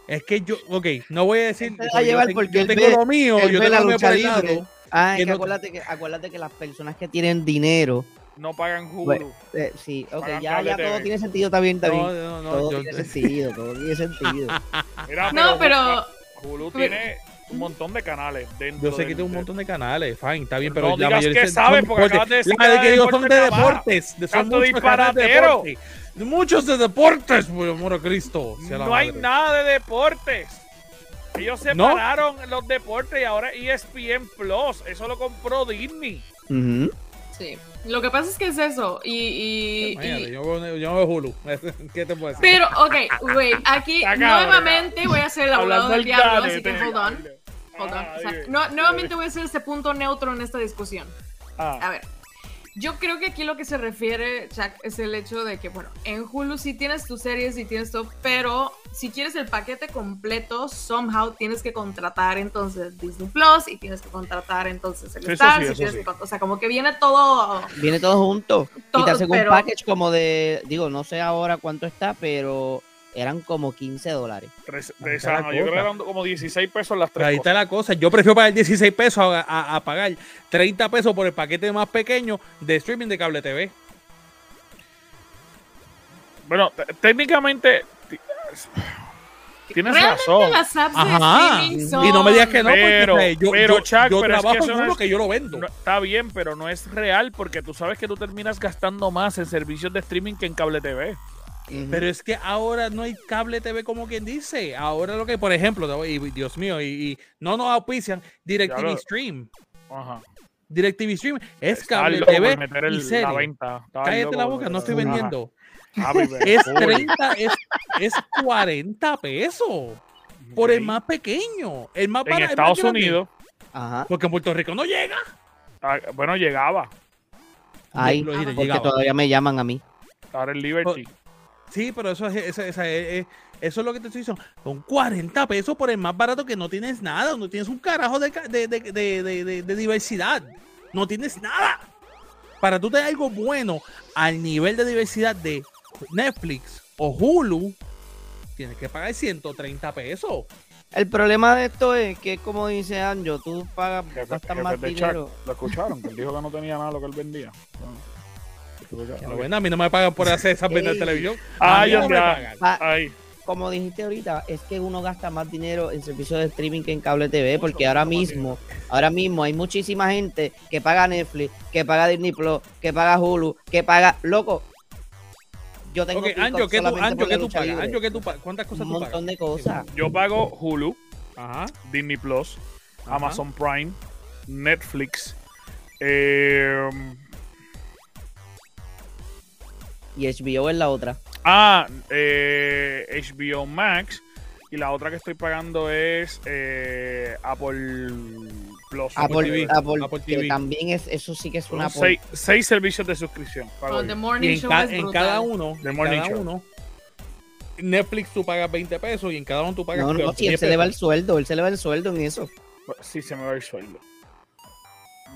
Es que yo, ok, no voy a decir. Va a yo llevar tengo- porque yo tengo ve- lo mío, yo tengo la lo mío por el lado. Ah, es que que no- acuérdate, que acuérdate que las personas que tienen dinero. No pagan Hulu. Bueno, eh, sí, ok, Pagan ya, ya todo tiene sentido, está bien, está bien. No, no, no, todo yo- tiene sentido, todo tiene sentido. Mira, No, pero Hulu pero- tiene un montón de canales dentro Yo sé que tiene un montón de canales, fine, está bien, pero No la digas mayoría que son sabes, porque deportes. acabas de decir La de que digo son de deportes, de- son muchos canales de disparatero. deporte. Muchos de deportes, por amor a Cristo. sea la No hay nada de deportes. Ellos ¿No? separaron los deportes y ahora ESPN Plus. Eso lo compró Disney. Sí. Lo que pasa es que es eso. Y, y- Imagínate, y- yo, veo- yo no veo Hulu. ¿Qué te puedo decir? pero, ok, wait, aquí nuevamente voy a hacer el abogado del diablo, así que hold on. Hold on. Ah, O sea, no- nuevamente voy a hacer este punto neutro en esta discusión. Ah, A ver. Yo creo que aquí lo que se refiere, Chuck, es el hecho de que, bueno, en Hulu sí tienes tus series y tienes todo, pero si quieres el paquete completo, somehow tienes que contratar entonces Disney Plus y tienes que contratar entonces el Sí, Star. sí, o sea, como que viene todo. Viene todo junto. y Todo, te hacen un pero- package como de, digo, no sé ahora cuánto está, pero eran como 15 dólares. Tres- yo creo que eran como 16 pesos las Pero ahí tres está cosas. la cosa. Yo prefiero pagar 16 pesos a, a- a pagar 30 pesos por el paquete más pequeño de streaming de cable TV. Bueno, técnicamente ti- tienes Realmente razón. las apps de Ajá. Y no me digas que no, Pero- porque sea, yo, pero, yo, Chuck, yo pero es que trabajo uno es- que yo lo vendo. No, está bien, pero no es real porque tú sabes que tú terminas gastando más en servicios de streaming que en cable TV. Pero es que ahora no hay cable TV como quien dice. Ahora lo que, por ejemplo, y, Dios mío, y, y no nos auspician DirecTV Stream. Ajá. DirecTV Stream es cable por TV meter y el- la serie. venta. Estaba Cállate loco la boca, no estoy vendiendo. Papi, pero Es full. 30, es, es 40 pesos por el más pequeño. El más En barato, Estados. Unidos, Ajá. Porque en Puerto Rico no llega. ah, bueno, llegaba. Ahí, porque llegaba. todavía me llaman a mí. Ahora el Liberty. Sí, pero eso es, eso, eso es- eso es lo que te estoy diciendo. Son 40 pesos por el más barato que no tienes nada. No tienes un carajo de, de, de- de- de- de- de diversidad. No tienes nada. Para tú tener algo bueno al nivel de diversidad de Netflix o Hulu, tienes que pagar 130 pesos. El problema de esto es que, como dice Anjo, tú pagas, Jefe- jefe más de Chuck, dinero. Lo escucharon, que él dijo que no tenía nada de lo que él vendía. Bueno, a mí no me pagan por hacer esas ventas de televisión. Ay, no ya. pagan. Pa- Ay, como dijiste ahorita, es que uno gasta más dinero en servicios de streaming que en cable TV, porque ahora mismo, ahora mismo hay muchísima gente que paga Netflix, que paga Disney Plus, que paga Hulu, que paga, loco. Yo tengo Ok, Peacock Anjo, ¿qué tú, Anjo, ¿qué tú pagas? Anjo, ¿qué tú pagas? ¿Cuántas cosas Un tú montón pagas? de cosas. yo pago Hulu, Ajá. Disney Plus, Ajá. Amazon Prime, Netflix, eh, Y HBO es la otra. ah, eh, HBO Max y la otra que estoy pagando es eh, Apple Plus. Apple, TV, Apple, Apple que TV. también es, eso sí que es una seis, seis servicios de suscripción. pago Oh. The Y Morning en, Show ca- es en cada uno, The en Morning cada Show. uno, Netflix tú pagas 20 pesos y en cada uno tú pagas No, no, si él 10 se le va el pesos. sueldo, él se le va el sueldo en eso. Sí, se me va el sueldo.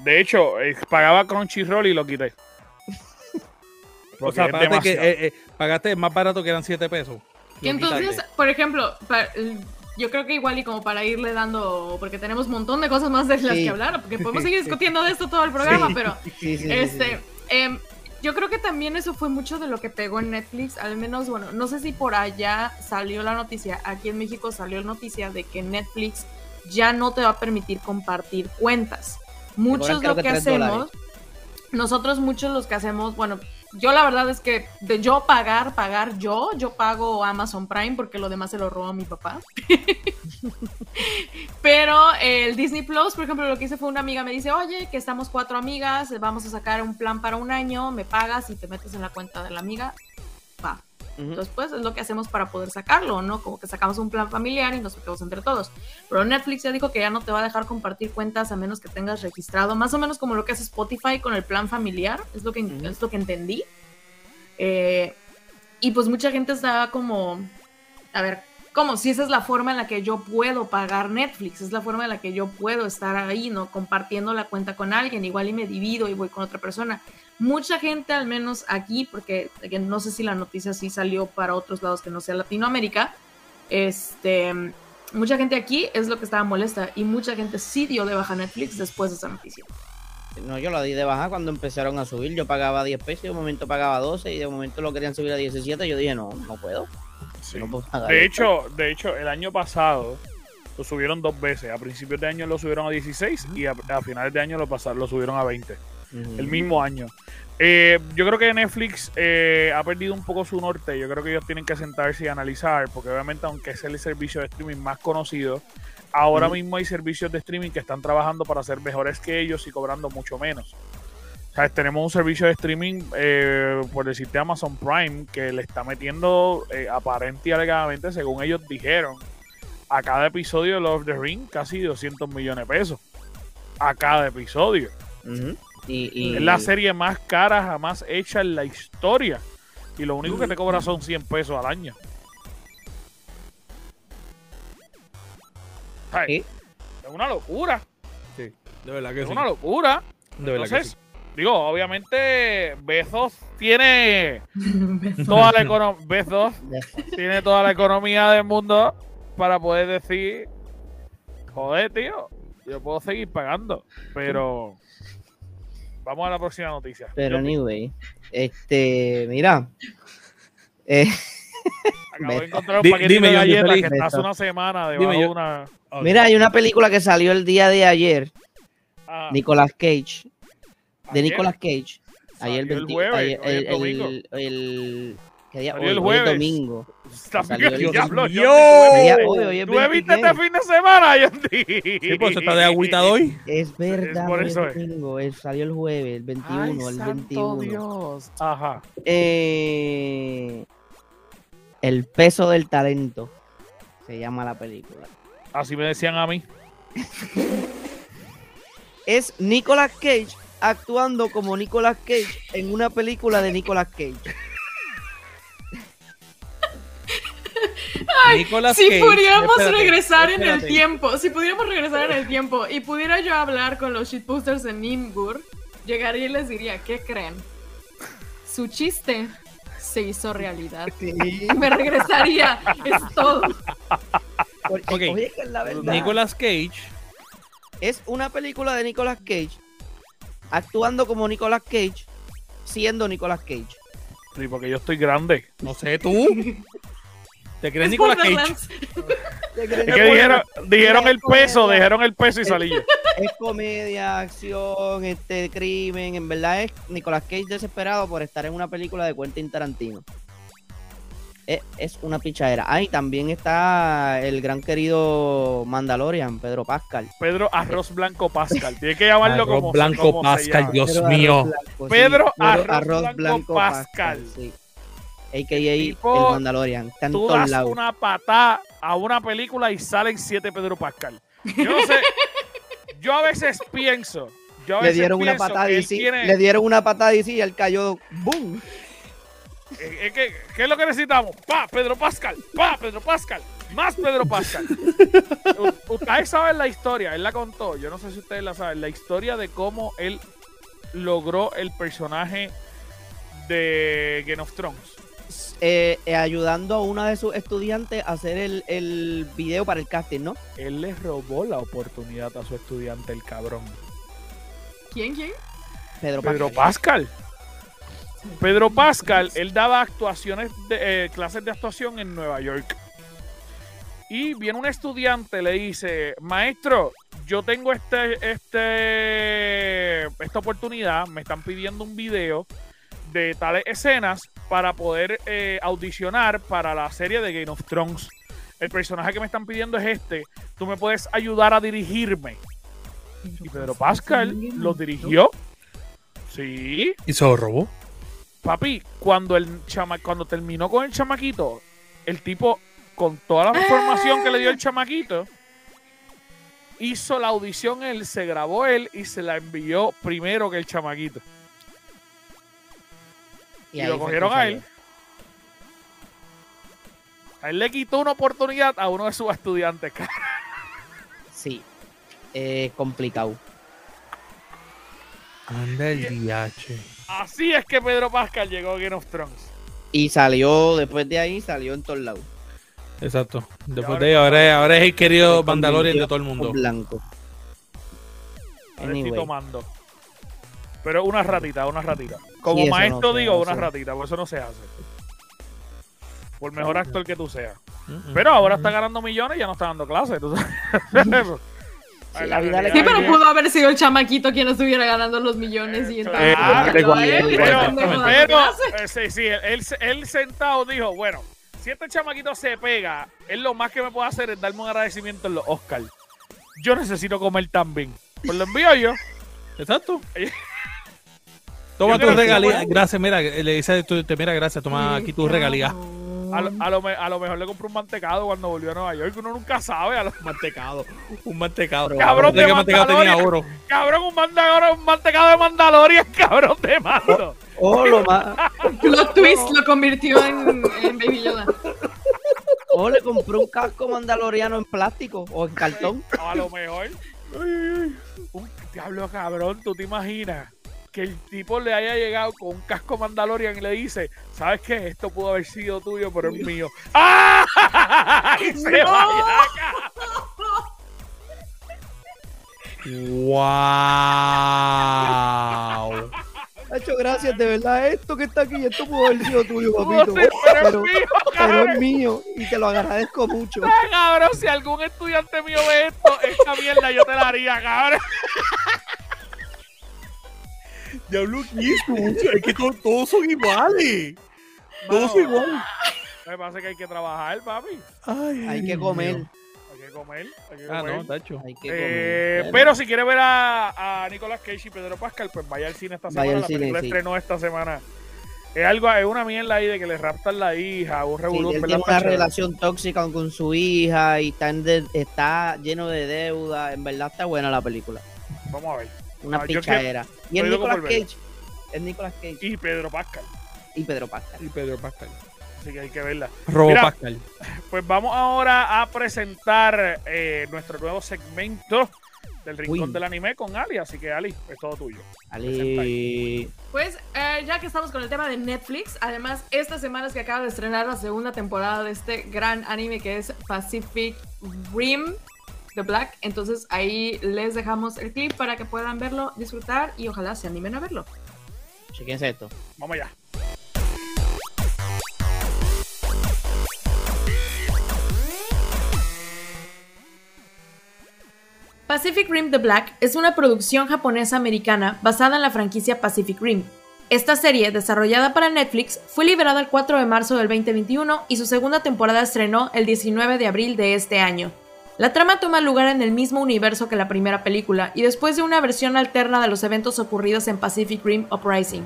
De hecho, eh, pagaba Crunchyroll y lo quité. O sea, pagaste, que, eh, eh, pagaste más barato que eran 7 pesos. Lo entonces, por ejemplo, pa- yo creo que igual y como para irle dando, porque tenemos un montón de cosas más de las Sí. que hablar, porque podemos seguir discutiendo de esto todo el programa, pero Sí, sí, sí, este, sí. em, yo creo que también eso fue mucho de lo que pegó en Netflix, al menos, bueno, no sé si por allá salió la noticia, aquí en México salió la noticia de que Netflix ya no te va a permitir compartir cuentas. Muchos lo que hacemos, dólares. nosotros muchos los que hacemos, bueno, yo la verdad es que de yo pagar, pagar yo, yo pago Amazon Prime porque lo demás se lo roba mi papá. Pero el Disney Plus, por ejemplo, lo que hice fue una amiga me dice, oye, que estamos cuatro amigas, vamos a sacar un plan para un año, me pagas y te metes en la cuenta de la amiga, Entonces, pues es lo que hacemos para poder sacarlo, ¿no? Como que sacamos un plan familiar y nos metemos entre todos. Pero Netflix ya dijo que ya no te va a dejar compartir cuentas a menos que tengas registrado, más o menos como lo que hace Spotify con el plan familiar, es lo que, es lo que entendí. Eh, y pues mucha gente está como, a ver, como si esa es la forma en la que yo puedo pagar Netflix, es la forma en la que yo puedo estar ahí, ¿no? Compartiendo la cuenta con alguien, igual y me divido y voy con otra persona. Mucha gente, al menos aquí, porque que no sé si la noticia sí salió para otros lados que no sea Latinoamérica, este, mucha gente aquí es lo que estaba molesta y mucha gente sí dio de baja Netflix después de esa noticia. No, yo la di de baja cuando empezaron a subir. Yo pagaba 10 pesos y de momento pagaba 12 y de momento lo querían subir a 17. Yo dije, no, no puedo. Sí. No De esto. hecho, de hecho, el año pasado lo subieron dos veces. A principios de año lo subieron a 16 y a, a finales de año lo, pasaron, lo subieron a 20. Ujú. El mismo año. Eh, yo creo que Netflix eh, ha perdido un poco su norte. Yo creo que ellos tienen que sentarse y analizar, porque obviamente, aunque es el servicio de streaming más conocido, ahora mismo hay servicios de streaming que están trabajando para ser mejores que ellos y cobrando mucho menos. Tenemos un servicio de streaming, eh, por decirte Amazon Prime, que le está metiendo eh, aparente y alegadamente, según ellos dijeron, a cada episodio de Lord of the Ring casi 200 millones de pesos. A cada episodio. Ujú. Y, y- Es la serie más cara jamás hecha en la historia. Y lo único que te cobra son 100 pesos al año. Sí. Es una locura. Sí, de verdad que Es sí. una locura. De verdad que Entonces, sí. Digo, obviamente Bezos tiene toda la economía. Bezos tiene toda la economía del mundo para poder decir, joder, tío, yo puedo seguir pagando, pero vamos a la próxima noticia. Pero Yo anyway, este, mira. eh, acabo de encontrar un paquetito dime, de galletas que está hace una semana Dime, de yo- una... mira, hay una película que salió el día de ayer, Ah, Nicolas Cage, de Nicolas Cage. Ayer el 20 jueves, ayer- el, domingo. el, el- ¿qué día? Salió Hoy, el hoy es jueves. domingo. Salió el diablo, Día- ¿tú hoy, ves- hoy es ¿Tú has visto 20, este fin de semana, Yondi? Sí, pues eso está de agüita de hoy. Es verdad, por eso es. domingo, es- salió el jueves, el 21, Ay, el santo 21. Dios. Ajá. Eh, el peso del talento se llama la película. Así me decían a mí. Es Nicolas Cage actuando como Nicolas Cage en una película de Nicolas Cage. Nicolas Si Cage, pudiéramos espérate, regresar en el tiempo, si pudiéramos regresar en el tiempo y pudiera yo hablar con los shitposters en Nimgur, llegaría y les diría, ¿qué creen? Su chiste se hizo realidad. Me regresaría, es todo. Porque, Ok. oye, que es la verdad. Nicolas Cage. Es una película de Nicolas Cage actuando como Nicolas Cage siendo Nicolas Cage. Sí, porque yo estoy grande. No sé, tú. ¿Te crees Es Nicolas Cage? Borderlands. Es que dijeron, dijeron el peso, dijeron el peso y salí yo. Es comedia, acción, este crimen. En verdad es Nicolas Cage desesperado por estar en una película de Quentin Tarantino. Es, es una pichadera. Ah, y también está el gran querido Mandalorian, Pedro Pascal. Pedro Arroz Blanco Pascal. Tienes que llamarlo Arroz como Blanco como se Pascal, llama. Dios Pedro mío. Arroz Blanco, sí. Pedro Arroz Blanco Pascal. sí. AKA tipo, el Mandalorian. Está en Tú das lados. una patada a una película y salen siete Pedro Pascal. Yo no sé. Yo a veces pienso. Yo a Le veces dieron una pienso patada y sí, tiene- le dieron una patada y sí, y él cayó, ¡boom! Eh, eh, ¿qué, qué es lo que necesitamos? Pa, Pedro Pascal, pa, Pedro Pascal, más Pedro Pascal. U- ustedes saben la historia, él la contó, yo no sé si ustedes la saben, la historia de cómo él logró el personaje de Game of Thrones. Eh, eh, ayudando a una de sus estudiantes a hacer el, el video para el casting, ¿no? Él le robó la oportunidad a su estudiante, el cabrón. ¿Quién, quién? Pedro, Pedro Pascal. Pedro Pascal, él daba actuaciones, de, eh, clases de actuación en Nueva York. Y viene un estudiante, le dice, maestro, yo tengo este, este, esta oportunidad, me están pidiendo un video de tales escenas para poder eh, audicionar para la serie de Game of Thrones. El personaje que me están pidiendo es este. Tú me puedes ayudar a dirigirme. Y Pedro Pascal lo dirigió. Sí. ¿Y se lo robó? Papi, cuando el chama cuando terminó con el chamaquito, el tipo, con toda la información que le dio el chamaquito, hizo la audición él, se grabó él y se la envió primero que el chamaquito. Y, lo cogieron a él. A él le quitó una oportunidad a uno de sus estudiantes. Sí. Eh, complicado. Anda el DH. Así es que Pedro Pascal llegó a Game of Thrones. Y salió, después de ahí, salió en todos lados. Exacto. Después ahora de ahí, ahora, es- ahora es el querido Mandalorian de todo el mundo. Blanco. Ahora estoy Anyway. tomando. Pero una ratita, una ratita. Como maestro digo, una ratita, por eso no se hace. Por mejor actor que tú seas. Pero ahora está ganando millones y ya no está dando clases. Sí, la vida le Sí, pero pudo haber sido el chamaquito quien estuviera ganando los millones y entonces Claro, le quedó a él, y pero- el Pero, eh, sí, sí, él, él sentado dijo, bueno, si este chamaquito se pega, él lo más que me puede hacer es darme un agradecimiento en los Oscars. Yo necesito comer también. Pues lo envío yo. Exacto. Toma tus regalías. Gracias, mira, le dice, mira, gracias, toma aquí tus regalías. A, lo- a lo, me- a lo mejor le compró un mantecado cuando volvió a Nueva York. Uno nunca sabe. A lo- mantecado. Un mantecado. Cabrón de mantecado tenía oro. cabrón, un, mantecado, un mantecado de Mandalorian, cabrón de mando. O lo más. Plot twist lo convirtió en, en Baby Yoda. O le compró un casco mandaloriano en plástico o en cartón. O a lo mejor. Un diablo cabrón, ¿tú te imaginas? Que el tipo le haya llegado con un casco Mandalorian y le dice, ¿sabes qué? Esto pudo haber sido tuyo, pero es mío. ¡Ah! Y se vaya acá. ¡Wow! Hacho, gracias, de verdad. Esto que está aquí, esto pudo haber sido tuyo, papito. ser, pero es Pero, mío, pero es mío y te lo agradezco mucho. Cabrón, si algún estudiante mío ve esto, esta mierda yo te la haría, cabrón. Diablo, ¿qué es? Es que todos, todos son iguales. Todos son iguales. Me pasa que hay que trabajar, papi. Ay, Hay que Dios comer. Hay que comer, hay que Ah, comer. no, tacho. Hay que Eh, comer. pero si quiere ver a, a Nicolas Cage y Pedro Pascal, pues vaya al cine esta semana. la cine, película sí. estrenó esta semana. Es algo, es una mierda ahí de que le raptan la hija, un Sí, revolú, él ¿verdad? tiene una relación tóxica con su hija y está, en de- está lleno de deuda. En verdad está buena la película. Vamos a ver. Una Ah, pichadera. Y loco Nicolas. Cage. Es Nicolas Cage Y Pedro Pascal. y Pedro Pascal. Y Pedro Pascal. Así que hay que verla. Robo Mira. Pascal. Pues vamos ahora a presentar eh, nuestro nuevo segmento del Rincón Uy. del Anime con Ali. Así que Ali, es todo tuyo. Ali. Pues eh, ya que estamos con el tema de Netflix, además esta semana es que acaba de estrenar la segunda temporada de este gran anime que es Pacific Rim The Black. Entonces ahí les dejamos el clip para que puedan verlo, disfrutar y ojalá se animen a verlo. Chequense esto. Vamos allá. Pacific Rim The Black es una producción japonesa-americana basada en la franquicia Pacific Rim. Esta serie, desarrollada para Netflix, fue liberada el 4 de marzo del 2021 y su segunda temporada estrenó el 19 de abril de este año. La trama toma lugar en el mismo universo que la primera película y después de una versión alterna de los eventos ocurridos en Pacific Rim Uprising.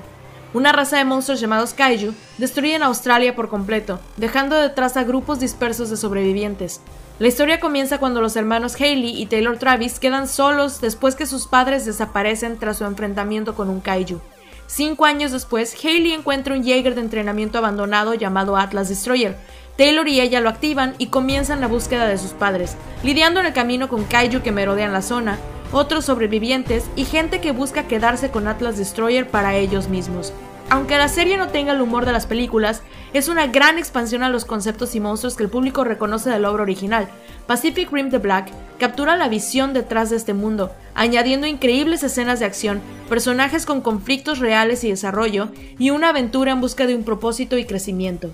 Una raza de monstruos llamados Kaiju destruyen Australia por completo, dejando detrás a grupos dispersos de sobrevivientes. La historia comienza cuando los hermanos Haley y Taylor Travis quedan solos después que sus padres desaparecen tras su enfrentamiento con un Kaiju. Cinco años después, Haley encuentra un Jaeger de entrenamiento abandonado llamado Atlas Destroyer. Taylor y ella lo activan y comienzan la búsqueda de sus padres, lidiando en el camino con Kaiju que merodean la zona, otros sobrevivientes y gente que busca quedarse con Atlas Destroyer para ellos mismos. Aunque la serie no tenga el humor de las películas, es una gran expansión a los conceptos y monstruos que el público reconoce de la obra original. Pacific Rim The Black captura la visión detrás de este mundo, añadiendo increíbles escenas de acción, personajes con conflictos reales y desarrollo, y una aventura en busca de un propósito y crecimiento.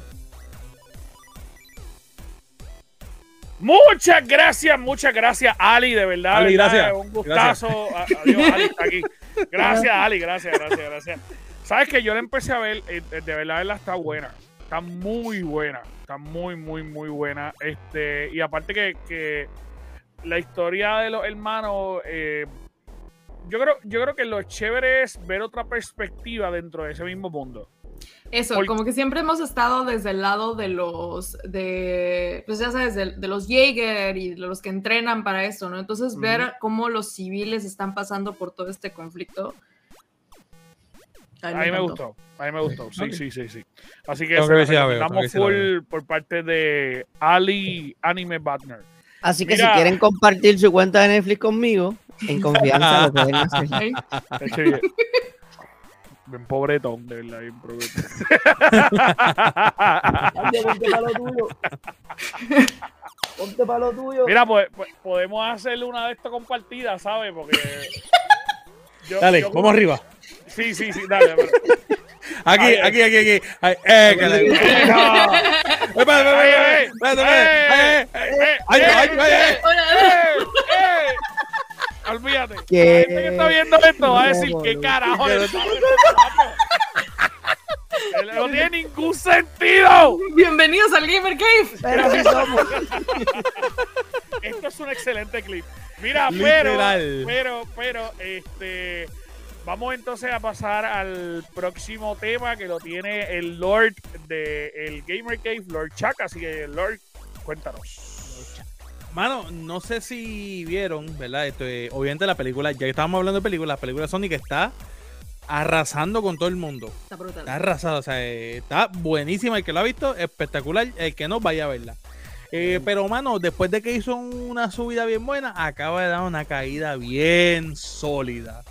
Muchas gracias, muchas gracias, Ali, de verdad. Ali, verdad, gracias. Un gustazo. Adiós, Ali, está aquí. Gracias, Ali, gracias, gracias, gracias. Sabes que yo la empecé a ver, eh, de verdad, la está buena. Está muy buena. Está muy, muy, muy buena. Este, y aparte que, que la historia de los hermanos, eh, yo creo, yo creo que lo chévere es ver otra perspectiva dentro de ese mismo mundo. Eso, como que siempre hemos estado desde el lado de los, de, pues ya sabes, de, de los Jaeger y de los que entrenan para esto, ¿no? Entonces ver cómo los civiles están pasando por todo este conflicto. A mí me gustó, a mí me gustó, sí, Ok. sí, sí, sí. Así que si la full por parte de Ali Anime Partner. Así que Mira. si quieren compartir su cuenta de Netflix conmigo, en confianza lo pueden hacer. Bien, pobretón, de verdad, bien pobretón. ponte para lo tuyo. Ponte para lo tuyo. Mira, pues, pues, podemos hacerle una de estas compartidas, ¿sabes? Porque. yo- Dale, yo- vamos arriba. Sí, sí, sí, dale. pero- Aquí, Ay, aquí, aquí, aquí. Ay, eh, que le- ¡Eh, no! Espérate, espérate, ¡Ay, espérate, Olvídate. ¿Qué? La gente que está viendo esto va a decir: No, ¿Qué carajo ¿Qué le pasa a este muchacho? No tiene ningún sentido. Bienvenidos al Gamer Cave. Pero así somos. Esto es un excelente clip. Mira, pero, Literal. pero, pero, este, Vamos entonces a pasar al próximo tema que lo tiene el Lord de el Gamer Cave, Lord Chuck. Así que, Lord, cuéntanos. Mano, no sé si vieron, ¿verdad? Esto, eh, obviamente la película, ya que estábamos hablando de películas, la película Sonic está arrasando con todo el mundo. Está brutal. Está arrasado, o sea, eh, está buenísima. El que lo ha visto, espectacular. El que no, vaya a verla. Eh, pero, mano, después de que hizo una subida bien buena, acaba de dar una caída bien sólida.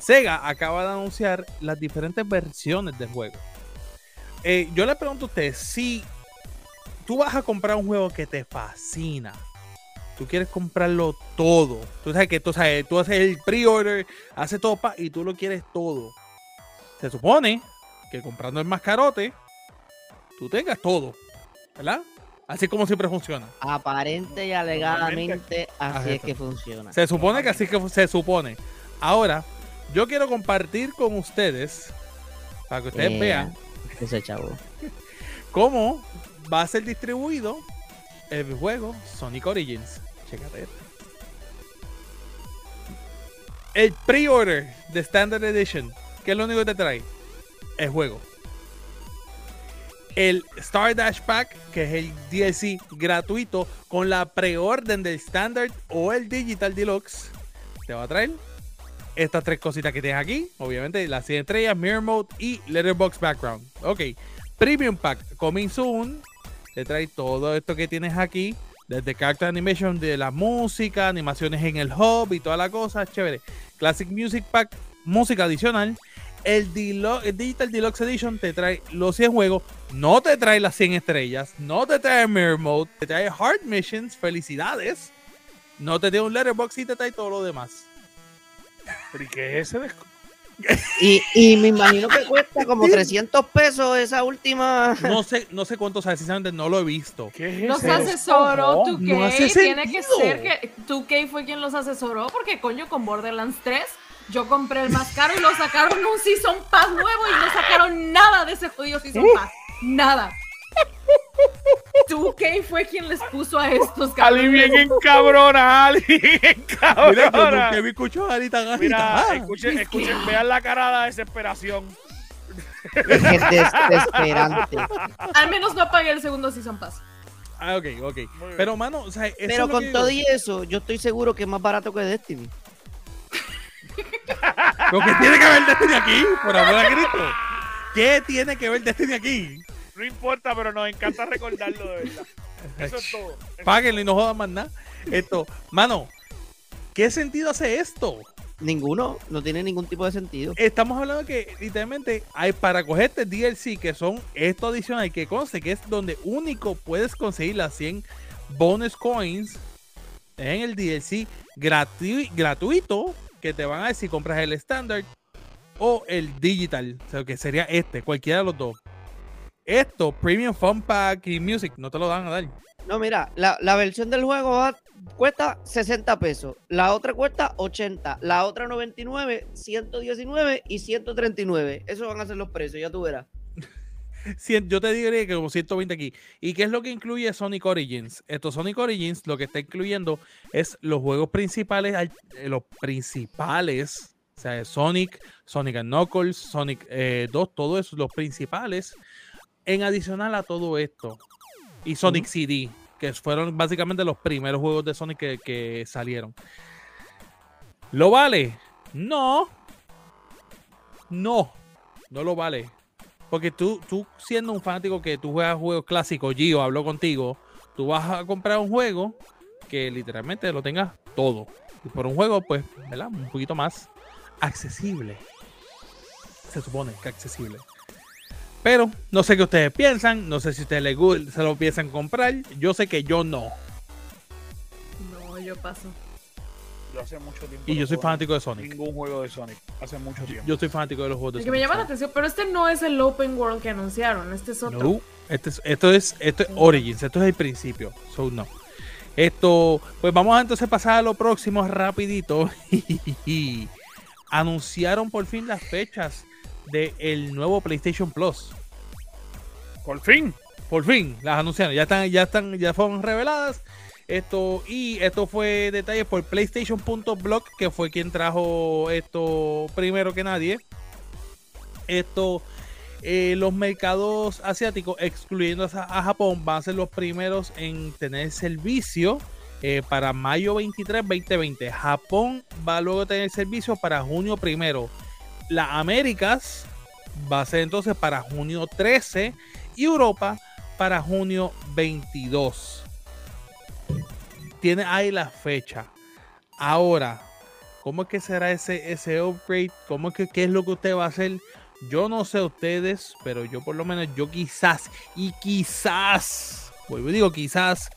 Sega acaba de anunciar las diferentes versiones del juego. Eh, yo le pregunto a usted, si tú vas a comprar un juego que te fascina, tú quieres comprarlo todo, tú sabes que tú, sabes, tú haces el pre-order, haces todo pa- y tú lo quieres todo. Se supone que comprando el mascarote, tú tengas todo, ¿verdad? Así como siempre funciona. Aparente y alegadamente así es que funciona. Se supone que así que se supone. Ahora, yo quiero compartir con ustedes, para que ustedes Eh, vean Ese chavo. cómo va a ser distribuido el juego Sonic Origins. El pre-order de Standard Edition, que es lo único que te trae, el juego. El Star Dash Pack, que es el DLC gratuito con la preorden del Standard o el Digital Deluxe, te va a traer estas tres cositas que tienes aquí. Obviamente, las 100 estrellas, Mirror Mode y Letterbox Background. Ok. Premium Pack, coming soon. Te trae todo esto que tienes aquí. Desde character animation de la música, animaciones en el hub y toda la cosa. Chévere. Classic Music Pack, música adicional. El, el Digital Deluxe Edition te trae los 100 juegos. No te trae las 100 estrellas. No te trae Mirror Mode. Te trae Hard Missions. Felicidades. No te trae un Letterbox y te trae todo lo demás. ¿Pero y qué es ese Y, y me imagino que cuesta como 300 pesos esa última. No sé, no sé cuántos, precisamente no lo he visto. ¿Qué es Los asesoró descojón? 2K. no hace Tiene que ser que 2K fue quien los asesoró. Porque coño, con Borderlands 3 yo compré el más caro y lo sacaron un Season Pass nuevo y no sacaron nada de ese jodido Season Pass. Nada. 2K fue quien les puso a estos Ali bien encabrona, Ali bien Mira, yo nunca vi escuchado a Anita Gajita. Mira, Ah. escuchen, escuchen, vean la cara de desesperación. Es desesperante. Al menos no pagué el segundo Season Pass. Ah, ok, ok. Pero, mano, o sea, eso Pero es con que todo digo. y eso, yo estoy seguro que es más barato que Destiny. Lo que tiene que ver Destiny aquí, por amor a Cristo. ¿Qué tiene que ver Destiny aquí? No importa, pero nos encanta recordarlo de verdad. Eso es todo. Eso- Páguenlo y no jodan más nada. Esto, mano, ¿qué sentido hace esto? Ninguno, no tiene ningún tipo de sentido. Estamos hablando que literalmente hay para cogerte DLC que son esto adicional que conste que es donde único puedes conseguir las 100 bonus coins en el DLC gratu- gratuito que te van a decir si compras el standard o el digital, o sea que sería este, cualquiera de los dos. Esto, Premium Fun Pack y Music, no te lo van a dar. No, mira, la, la versión del juego va- cuesta 60 pesos, la otra cuesta 80, la otra 99, 119 y 139. Esos van a ser los precios, ya tú verás. Yo te diría que como 120 aquí. ¿Y qué es lo que incluye Sonic Origins? Esto Sonic Origins lo que está incluyendo es los juegos principales, al- eh, los principales, o sea, Sonic, Sonic Knuckles, Sonic eh, 2, todo eso, los principales, en adicional a todo esto. Y Sonic CD, que fueron básicamente los primeros juegos de Sonic que, que salieron. ¿Lo vale? No. No, no lo vale. Porque tú, tú siendo un fanático que tú juegas juegos clásicos, Gio habló contigo, tú vas a comprar un juego que literalmente lo tengas todo. Y por un juego, pues, ¿verdad? Un poquito más accesible. Se supone que accesible. Pero no sé qué ustedes piensan, no sé si ustedes les gu- se lo piensan comprar. Yo sé que yo no. No, yo paso. Yo hace mucho tiempo. Y yo soy fanático de Sonic. Ningún juego de Sonic. Hace mucho tiempo. Yo soy fanático de los juegos de El Sonic. que me llama la atención, pero este no es el Open World que anunciaron, este es otro. No, este es- esto es esto es Origins, esto es el principio. So no. Esto, pues vamos a entonces pasar a lo próximo rapidito. Anunciaron por fin las fechas del nuevo PlayStation Plus. Por fin. Por fin las anunciaron, ya están, ya están, ya fueron reveladas. Esto, y esto fue detalle por PlayStation.blog, que fue quien trajo esto primero que nadie. Esto, eh, los mercados asiáticos, excluyendo a, Japón, van a ser los primeros en tener servicio eh, para mayo 23, 2020. Japón va a luego tener servicio para junio primero. Las Américas va a ser entonces para junio 13 y Europa para junio 22. Tiene ahí la fecha. Ahora, ¿cómo es que será ese, ese upgrade? ¿Cómo es que qué es lo que usted va a hacer? Yo no sé ustedes, pero yo por lo menos, yo quizás, y quizás, vuelvo digo quizás,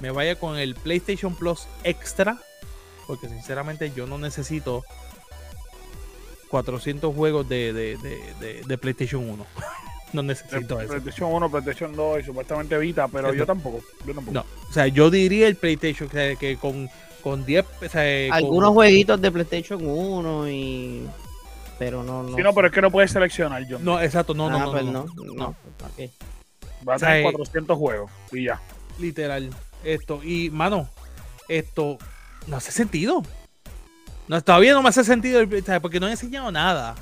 me vaya con el PlayStation Plus Extra. Porque sinceramente yo no necesito 400 juegos de, de, PlayStation 1. no necesito eso. PlayStation 1, PlayStation 2 y supuestamente Vita, pero yo tampoco, yo tampoco. No, o sea, yo diría el PlayStation que, que con, con 10... Algunos jueguitos de PlayStation 1 y... Pero no, no. Sí, no, pero es que no puedes seleccionar, John. No, exacto, no, no, ah, no, pues no, no, no, ¿para qué? Va a tener 400 juegos y ya. Literal. Esto, y mano, esto no hace sentido. No, todavía no me hace sentido porque no he enseñado nada.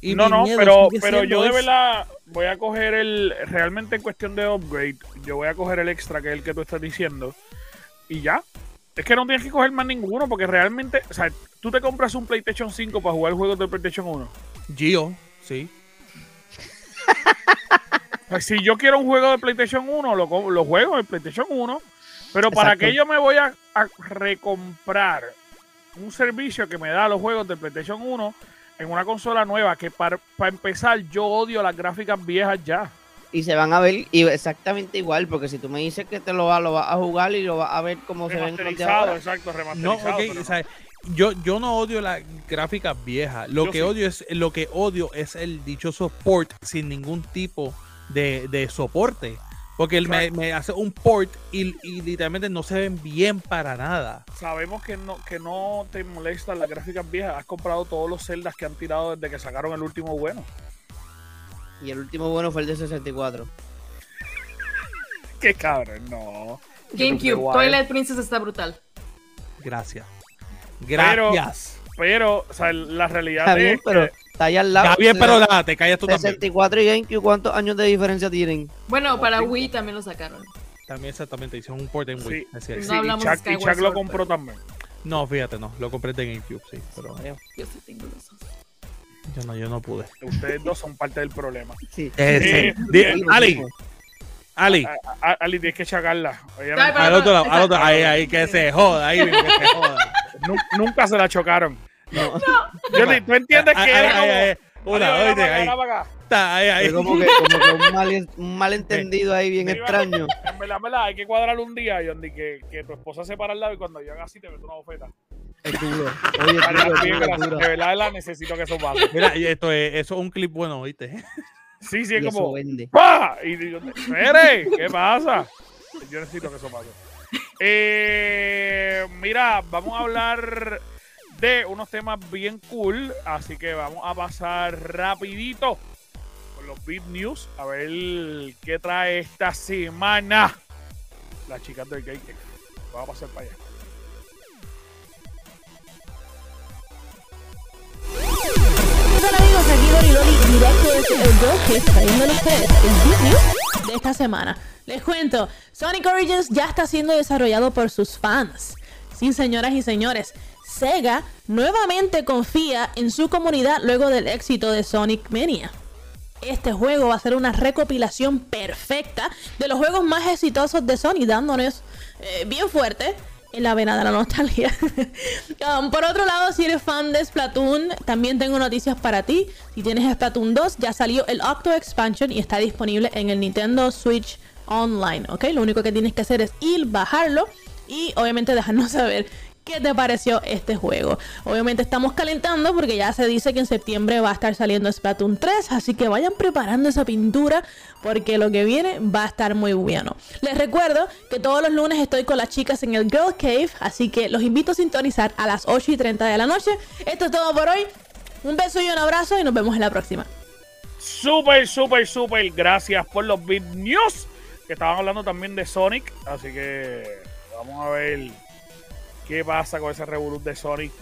Y no, no, pero, pero yo de verdad voy a coger el. Realmente en cuestión de upgrade, yo voy a coger el extra, que es el que tú estás diciendo. Y ya. Es que no tienes que coger más ninguno, porque realmente. O sea, tú te compras un PlayStation 5 para jugar juegos de PlayStation 1. Gio, sí. si yo quiero un juego de PlayStation 1, lo, lo juego en PlayStation 1. Pero para que yo me voy a, recomprar un servicio que me da los juegos de PlayStation 1 en una consola nueva, que para, empezar yo odio las gráficas viejas ya. Y se van a ver exactamente igual, porque si tú me dices que te lo vas, lo vas a jugar y lo vas a ver cómo se ven exacto, remasterizado. No, yo, yo no odio las gráficas viejas. Lo que odio es lo que odio es el dichoso port sin ningún tipo de, de soporte. Porque él me, hace un port y, literalmente no se ven bien para nada. Sabemos que no, que no te molestan las gráficas viejas. Has comprado todos los celdas que han tirado desde que sacaron el último bueno. Y el último bueno fue el de 64. Qué cabrón, no. GameCube, Toilet Princess está brutal. Gracias. Gracias. Pero, o sea, la realidad es pero está ahí al lado. Está bien, pero nada, te callas tú 64 y GameCube, ¿cuántos años de diferencia tienen? Bueno, para Wii también lo sacaron. También exactamente, hicieron un port en Wii. Sí, sí, no y, Chuck, lo compró también. No, fíjate, no, lo compré de GameCube, sí, pero... Yo sí tengo los dos. Yo no, yo no pude. Ustedes dos son parte del problema. Sí. Eh, eh, Ali, Ali. Ali, tienes que chacarla. Al otro lado, al otro, ahí, ahí, que se joda, ahí, que se joda. Nunca se la chocaron. No. Yo, ¿Tú entiendes que era como... Una, oíste, ahí. Está, ahí, ahí. Como que, como que un, mal, un malentendido ahí bien extraño. En verdad, en verdad, hay que cuadrarle un día, Yondi, que, que tu esposa se para al lado y cuando yo haga así te meto una bofeta. Es duro. Oye, es duro, De verdad, la necesito que eso pase. Mira, y esto es, eso es un clip bueno, ¿viste? Sí, sí, es como. ¡Pah! Y digo, ¿qué pasa? Yo necesito que eso pase. Eh, mira, vamos a hablar unos temas bien cool, así que vamos a pasar rapidito con los Beat News, a ver qué trae esta semana las chicas del Gate. Vamos a pasar para allá. Hola amigos, aquí Doriloli, directo desde el ustedes el Beat News de esta semana. Les cuento, Sonic Origins ya está siendo desarrollado por sus fans. Sí, señoras y señores, Sega nuevamente confía en su comunidad luego del éxito de Sonic Mania. Este juego va a ser una recopilación perfecta de los juegos más exitosos de Sony, dándonos eh, bien fuerte en la vena de la nostalgia. Um, por otro lado, si eres fan de Splatoon, también tengo noticias para ti. Si tienes Splatoon 2, ya salió el Octo Expansion y está disponible en el Nintendo Switch Online, ¿ok? Lo único que tienes que hacer es ir, bajarlo y obviamente dejarnos saber ¿Qué te pareció este juego? Obviamente estamos calentando porque ya se dice que en septiembre va a estar saliendo Splatoon 3, así que vayan preparando esa pintura porque lo que viene va a estar muy bueno. Les recuerdo que todos los lunes estoy con las chicas en el Girl Cave, así que los invito a sintonizar a las 8 y 30 de la noche. Esto es todo por hoy. Un beso y un abrazo y nos vemos en la próxima. Súper, súper, súper. Gracias por los big news. Que estaban hablando también de Sonic. Así que Vamos a ver qué pasa con ese revolut de Sonic.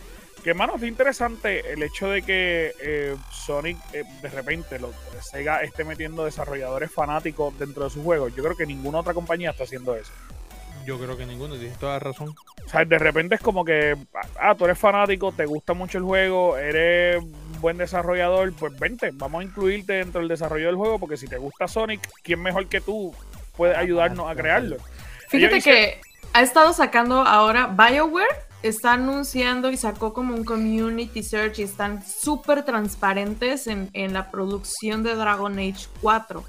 Que, hermano, es interesante el hecho de que eh, Sonic eh, de repente lo, Sega esté metiendo desarrolladores fanáticos dentro de sus juegos. Yo creo que ninguna otra compañía está haciendo eso. Yo creo que ninguno, tienes toda la razón. O sea, de repente es como que, ah, tú eres fanático, te gusta mucho el juego, eres un buen desarrollador, pues vente, vamos a incluirte dentro del desarrollo del juego, porque si te gusta Sonic, ¿quién mejor que tú puede ayudarnos a crearlo? Fíjate que ha estado sacando ahora BioWare, está anunciando y sacó como un community search y están súper transparentes en, en la producción de Dragon Age 4.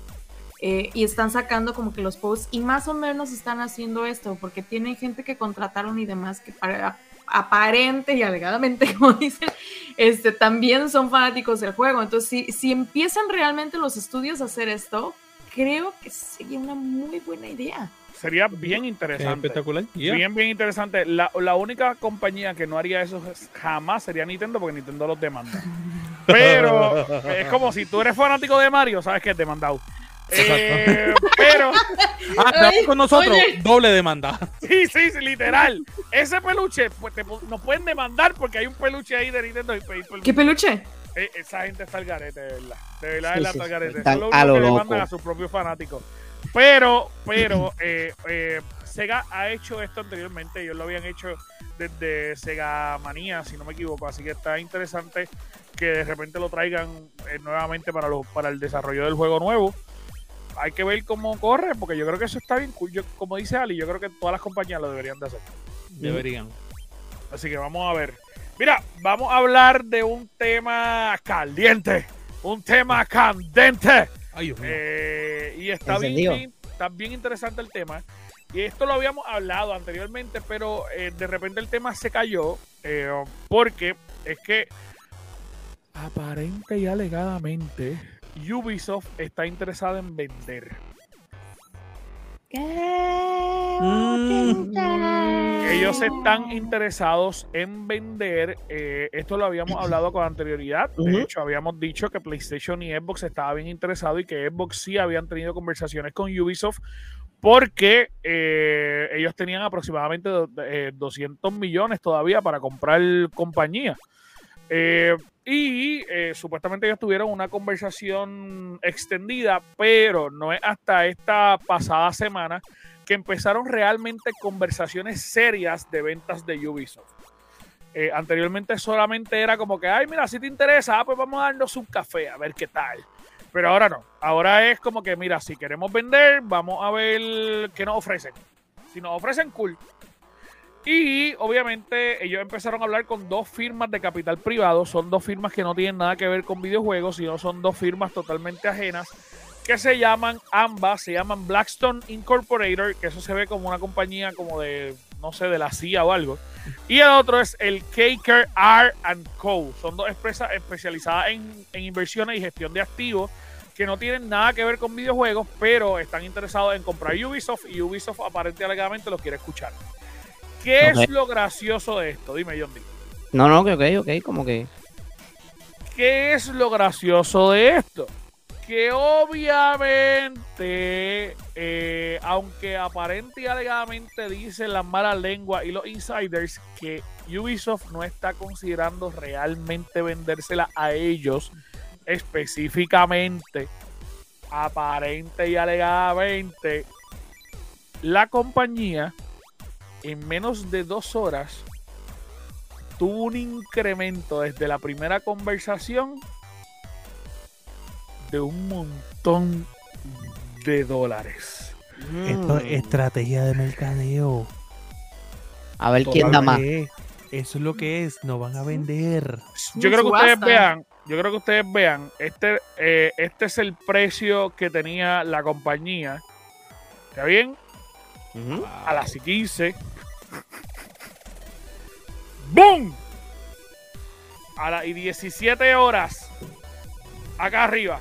Eh, y están sacando como que los posts y más o menos están haciendo esto porque tienen gente que contrataron y demás que para, aparente y alegadamente, como dicen, este, también son fanáticos del juego. Entonces, si, si empiezan realmente los estudios a hacer esto, creo que sería una muy buena idea. Sería bien Es interesante. espectacular. Yeah. Bien, bien interesante. La, la única compañía que no haría eso jamás sería Nintendo, porque Nintendo los demanda. Pero es como si tú eres fanático de Mario, sabes que es demandado. Eh, pero, Ah, Ay, con nosotros, oye. doble demanda. sí, sí, sí, literal. Ese peluche, pues te, nos pueden demandar porque hay un peluche ahí de Nintendo. Y, por- ¿Qué peluche? eh, esa gente está al garete, de verdad. De verdad, Sí, de sí, está al garete. están Eso es lo a lo que loco. demandan a sus propios fanáticos. Pero, pero, eh, eh, Sega ha hecho esto anteriormente. Ellos lo habían hecho desde Sega Manía, si no me equivoco. Así que está interesante que de repente lo traigan eh, nuevamente para, los para el desarrollo del juego nuevo. Hay que ver cómo corre, porque yo creo que eso está bien. Yo, como dice Ali, yo creo que todas las compañías lo deberían de hacer. Deberían. Así que vamos a ver. Mira, vamos a hablar de un tema caliente, un tema candente. Ay, Dios mío. Eh, y está Encendido. bien- está bien interesante el tema. Y esto lo habíamos hablado anteriormente, pero eh, de repente el tema se cayó eh, porque es que aparente y alegadamente Ubisoft está interesada en vender. Mm. Ellos están interesados en vender. eh, esto lo habíamos hablado con anterioridad. De Ujú. hecho, habíamos dicho que PlayStation y Xbox estaban bien interesados y que Xbox sí habían tenido conversaciones con Ubisoft porque eh, ellos tenían aproximadamente do- eh, 200 millones todavía para comprar compañía. Eh, y eh, supuestamente ellos tuvieron una conversación extendida, pero no es hasta esta pasada semana que empezaron realmente conversaciones serias de ventas de Ubisoft. Eh, anteriormente solamente era como que, ay, mira, si te interesa, ah, pues vamos a darnos un café, a ver qué tal. Pero ahora no. Ahora es como que, mira, si queremos vender, vamos a ver qué nos ofrecen. Si nos ofrecen, cool. Y obviamente ellos empezaron a hablar con dos firmas de capital privado. Son dos firmas que no tienen nada que ver con videojuegos, sino son dos firmas totalmente ajenas que se llaman ambas, se llaman Blackstone Incorporated, que eso se ve como una compañía como de, no sé, de la CIA o algo. Y el otro es el KKR Co. Son dos empresas especializadas en, en inversiones y gestión de activos que no tienen nada que ver con videojuegos, pero están interesados en comprar Ubisoft y Ubisoft aparentemente los quiere escuchar. ¿Qué es lo gracioso de esto? Dime, John D. No, no, que ok, ok, como que. ¿Qué es lo gracioso de esto? Que obviamente, eh, aunque aparente y alegadamente dicen las malas lenguas y los insiders que Ubisoft no está considerando realmente vendérsela a ellos específicamente, aparente y alegadamente, la compañía en menos de dos horas tuvo un incremento desde la primera conversación de un montón de dólares. Esto es mm, estrategia de mercadeo. A ver quién da más. Eso es lo que es, no van a vender. Yo creo que ustedes vean, yo creo que ustedes vean, este, eh, este es el precio que tenía la compañía. ¿Está bien? A las 15. ¡Boom! A las y 17 horas. Acá arriba.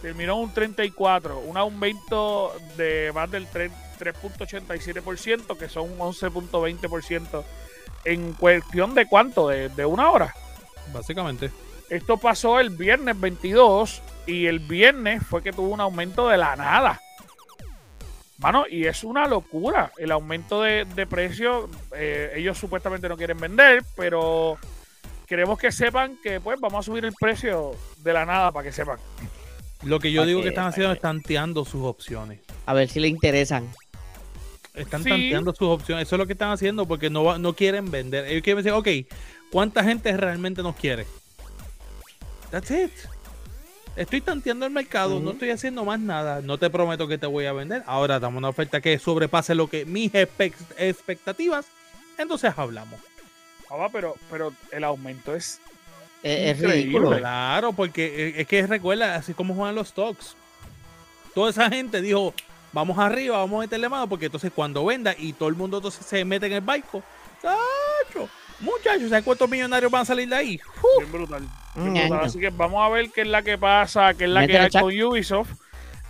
Terminó un 34. Un aumento de más del 3 3.87%, que son un 11.20% en cuestión de cuánto, de, de una hora. Básicamente. Esto pasó el viernes 22 y el viernes fue que tuvo un aumento de la nada. Mano, y es una locura el aumento de, de precio. Eh, ellos supuestamente no quieren vender, pero queremos que sepan que pues vamos a subir el precio de la nada para que sepan. Lo que yo digo que- que están haciendo que- es tanteando sus opciones. A ver si le interesan. Están Sí. tanteando sus opciones. Eso es lo que están haciendo porque no, no quieren vender. Ellos quieren decir, ok, ¿cuánta gente realmente nos quiere? That's it. Estoy tanteando el mercado, no estoy haciendo más nada. No te prometo que te voy a vender. Ahora damos una oferta que sobrepase lo que mis expectativas. Entonces hablamos. Papá, pero, pero el aumento es. Es, ridículo. Claro, porque eh, es que recuerda, así como juegan los stocks. Toda esa gente dijo, vamos arriba, vamos a meterle mano, porque entonces cuando venda y todo el mundo entonces se mete en el barco, ¡tacho! muchachos, ¿sabes cuántos millonarios van a salir de ahí? ¡Uf! Bien brutal. Mm, ñaño. Así que vamos a ver qué es la que pasa, qué es la que hay con Ubisoft.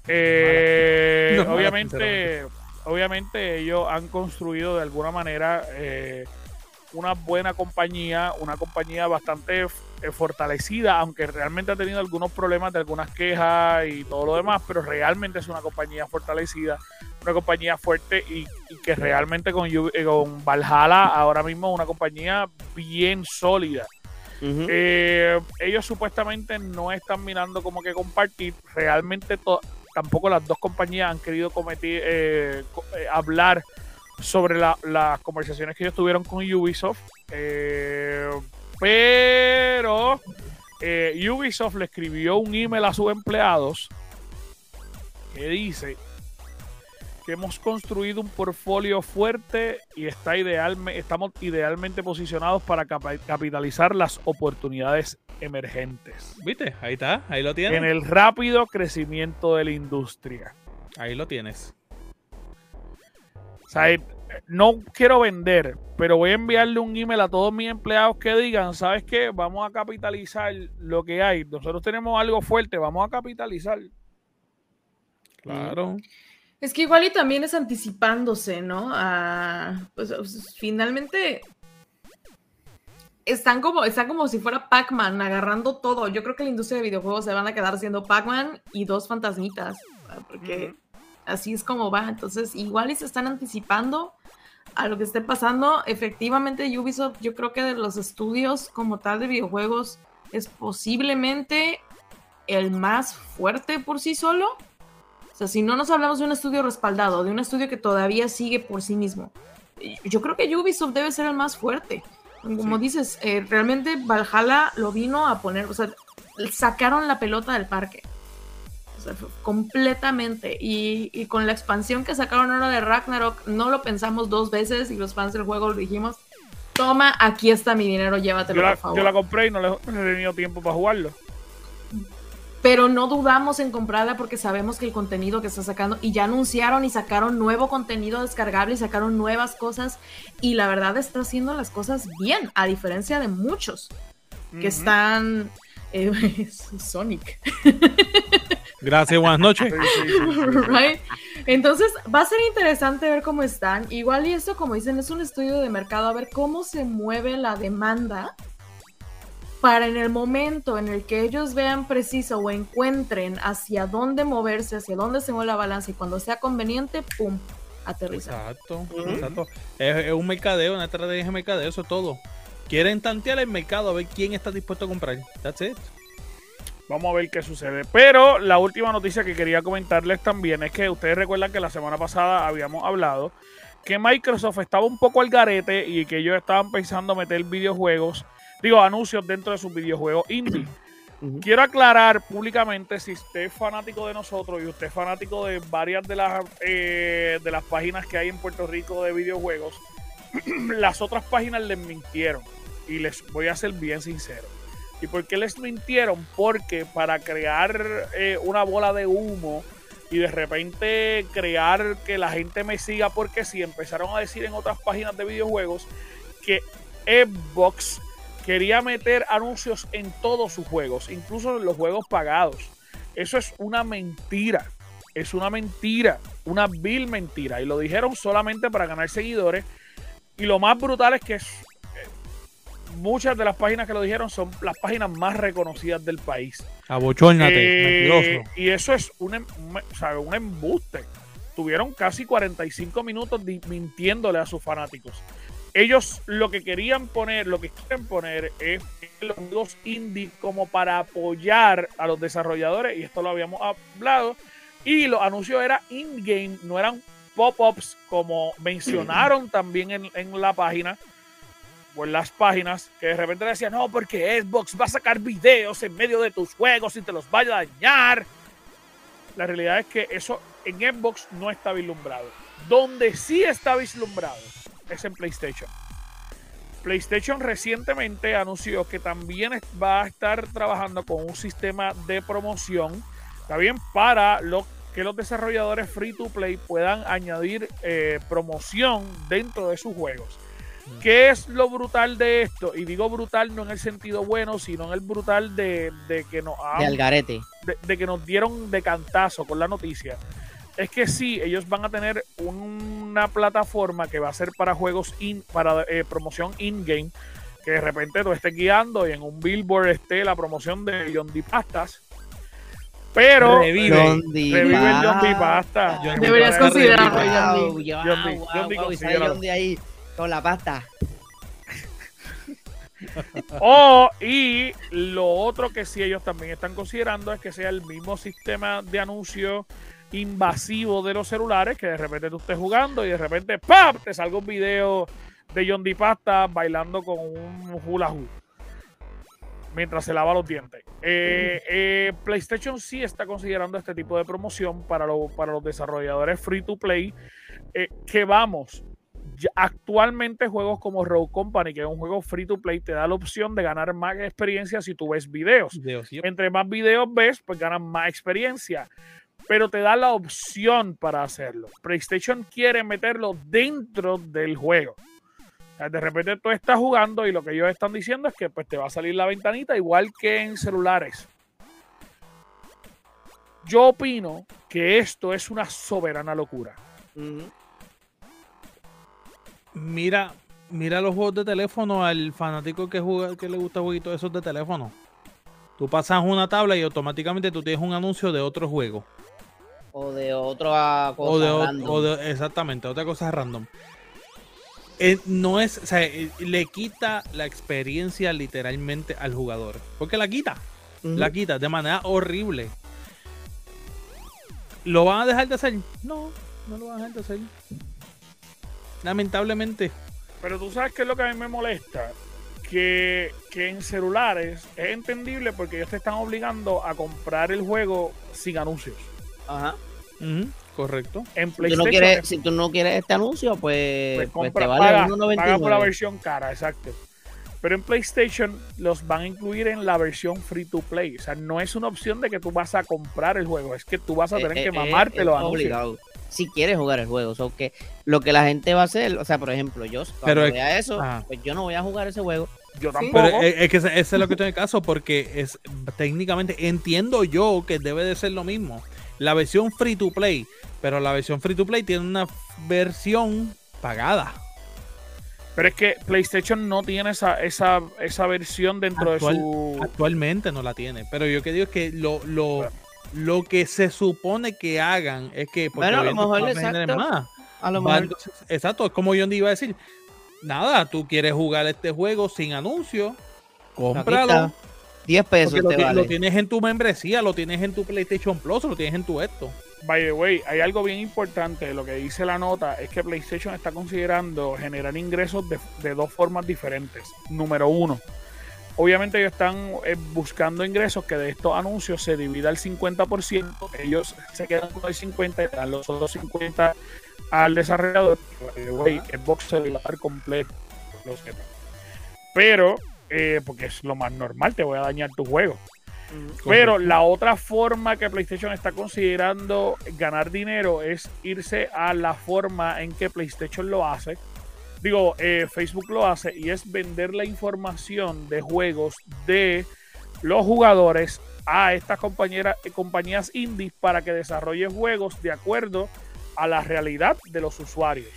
Eh, No obviamente, obviamente ellos han construido de alguna manera eh, una buena compañía, una compañía bastante eh, fortalecida, aunque realmente ha tenido algunos problemas de algunas quejas y todo lo demás, pero realmente es una compañía fortalecida, una compañía fuerte y, y que realmente con, eh, con Valhalla ahora mismo es una compañía bien sólida. Eh, ellos supuestamente no están mirando como que compartir. Realmente tampoco las dos compañías han querido cometer, eh, eh, hablar sobre la- las conversaciones que ellos tuvieron con Ubisoft. Pero Ubisoft le escribió un email a sus empleados que dice que hemos construido un portfolio fuerte y está idealme- estamos idealmente posicionados para capitalizar las oportunidades emergentes ¿Viste? Ahí está, ahí lo en tienes. el rápido crecimiento de la industria. Ahí lo tienes. O sea, no quiero vender, pero voy a enviarle un email a todos mis empleados que digan, ¿sabes qué? Vamos a capitalizar lo que hay. Nosotros tenemos algo fuerte, vamos a capitalizar. Claro. Es que igual y también es anticipándose, ¿no? A, pues, finalmente están como, están como si fuera Pac-Man agarrando todo. Yo creo que la industria de videojuegos se van a quedar siendo Pac-Man y dos fantasmitas, ¿verdad? porque así es como va. Entonces, igual y se están anticipando a lo que esté pasando. Efectivamente, Ubisoft, yo creo que de los estudios como tal de videojuegos es posiblemente el más fuerte por sí solo. Sea, si no nos hablamos de un estudio respaldado, de un estudio que todavía sigue por sí mismo, yo creo que Ubisoft debe ser el más fuerte. Como dices, eh, realmente Valhalla lo vino a poner, o sea, sacaron la pelota del parque. O sea, completamente. Y, y con la expansión que sacaron ahora de Ragnarok, no lo pensamos dos veces y los fans del juego lo dijimos. Toma, aquí está mi dinero, llévatelo, Yo la, por favor. yo la compré y no le no he tenido tiempo para jugarlo. Pero no dudamos en comprarla porque sabemos que el contenido que está sacando y ya anunciaron y sacaron nuevo contenido descargable y sacaron nuevas cosas y la verdad está haciendo las cosas bien a diferencia de muchos que están eh, Sonic Gracias, buenas noches. Right? Entonces va a ser interesante ver cómo están. Igual y esto, como dicen, es un estudio de mercado, a ver cómo se mueve la demanda para en el momento en el que ellos vean preciso o encuentren hacia dónde moverse, hacia dónde se mueve la balanza y cuando sea conveniente, ¡pum! aterrizar. Exacto, exacto. Es, es un mercadeo, una estrategia de mercadeo, eso es todo. Quieren tantear el mercado a ver quién está dispuesto a comprar. That's it. Vamos a ver qué sucede. Pero la última noticia que quería comentarles también es que ustedes recuerdan que la semana pasada habíamos hablado que Microsoft estaba un poco al garete y que ellos estaban pensando meter videojuegos, digo, anuncios dentro de sus videojuegos indie. Quiero aclarar públicamente si usted es fanático de nosotros y usted es fanático de varias de las eh, de las páginas que hay en Puerto Rico de videojuegos, las otras páginas les mintieron y les voy a ser bien sincero. ¿Y por qué les mintieron? Porque para crear eh, una bola de humo y de repente crear que la gente me siga porque si empezaron a decir en otras páginas de videojuegos que Xbox quería meter anuncios en todos sus juegos, incluso en los juegos pagados. Eso es una mentira. Es una mentira, una vil mentira. Y lo dijeron solamente para ganar seguidores. Y lo más brutal es que eh, muchas de las páginas que lo dijeron son las páginas más reconocidas del país. Abochórnate, Eh, mentiroso. y eso es un, em- un- embuste. tuvieron casi 45 minutos mintiéndole a sus fanáticos. Ellos lo que querían poner, lo que quieren poner es los juegos indie como para apoyar a los desarrolladores, y esto lo habíamos hablado, y los anuncios eran in-game, no eran pop-ups como mencionaron también en, en la página o en las páginas que de repente decían, no, porque Xbox va a sacar videos en medio de tus juegos y te los vaya a dañar. La realidad es que eso en Xbox no está vislumbrado. Donde sí está vislumbrado es en PlayStation. PlayStation recientemente anunció que también va a estar trabajando con un sistema de promoción, bien, para lo, que los desarrolladores free to play puedan añadir eh, promoción dentro de sus juegos. ¿Qué es lo brutal de esto? Y digo brutal no en el sentido bueno, sino en el brutal de, de que nos de que nos dieron de cantazo con la noticia es que sí, ellos van a tener una plataforma que va a ser para juegos in, para eh, promoción in-game, que de repente tú estés guiando y en un billboard esté la promoción de John D. Pastas. Pero Revive. John D. revive el John D. Pasta. John. Deberías considerarlo. John D. Wow, John D, wow, John D, wow. John D ahí con la pasta. O, y lo otro que sí ellos también están considerando es que sea el mismo sistema de anuncio invasivo de los celulares, que de repente tú estés jugando y de repente ¡pap! te salga un video de John D. Pasta bailando con un hula hoop mientras se lava los dientes. Eh, eh, PlayStation sí está considerando este tipo de promoción para, lo- para los desarrolladores free to play, eh, que vamos, actualmente juegos como Rogue Company, que es un juego free to play, te da la opción de ganar más experiencia si tú ves videos. Entre más videos ves, pues ganas más experiencia. Pero te da la opción para hacerlo. PlayStation quiere meterlo dentro del juego. De repente tú estás jugando y lo que ellos están diciendo es que pues, te va a salir la ventanita igual que en celulares. Yo opino que esto es una soberana locura. Mira, mira los juegos de teléfono al fanático que juega, que le gusta jueguitos esos de teléfono. Tú pasas una tabla y automáticamente tú tienes un anuncio de otro juego. O de otra cosa O de, random. o de- exactamente, otra cosa random. Eh, no es, o sea, eh, le quita la experiencia literalmente al jugador. Porque la quita, la quita de manera horrible. ¿Lo van a dejar de hacer? No, no lo van a dejar de hacer. Lamentablemente. Pero tú sabes qué es lo que a mí me molesta. Que, que en celulares es entendible porque ellos te están obligando a comprar el juego sin anuncios. Ajá. Correcto. En Si tú, no PlayStation quieres, si tú no quieres este anuncio, pues, pues, pues compra- te vale paga, paga por la 1.99. versión cara, exacto. Pero en PlayStation los van a incluir en la versión free to play. O sea, no es una opción de que tú vas a comprar el juego, es que tú vas a tener Eh, que eh, mamarte eh, es anuncios. obligado. Si quieres jugar el juego. So que lo que la gente va a hacer, o sea, por ejemplo, yo cuando Pero es- vea eso, ajá. pues yo no voy a jugar ese juego. Yo tampoco. Pero es, es que ese, ese es lo que estoy en el caso porque es técnicamente entiendo yo que debe de ser lo mismo. La versión free to play, pero la versión free to play tiene una versión pagada. Pero es que PlayStation no tiene esa, esa, esa versión dentro Actual- de su. Actualmente no la tiene, pero yo que digo es que lo, lo, lo que se supone que hagan es que porque Bueno, a lo mejor, exacto. más. A lo mejor. exacto, es como yo iba a decir. Nada, tú quieres jugar este juego sin anuncio, cómpralo. Está. 10 pesos lo, te ti- vale. lo tienes en tu membresía, lo tienes en tu PlayStation Plus, lo tienes en tu esto. By the way, hay algo bien importante. Lo que dice la nota es que PlayStation está considerando generar ingresos de, de dos formas diferentes. Número uno, obviamente ellos están eh, buscando ingresos que de estos anuncios se divida el 50%. Ellos se quedan con el 50% y dan los otros 50% al desarrollador. By the way, Xbox se va a dar completo. Lo. Pero, eh, porque es lo más normal, te voy a dañar tu juego. Pero la otra forma que PlayStation está considerando ganar dinero es irse a la forma en que PlayStation lo hace. Digo, eh, Facebook lo hace y es vender la información de juegos de los jugadores a estas compañeras, compañías indies para que desarrollen juegos de acuerdo a la realidad de los usuarios.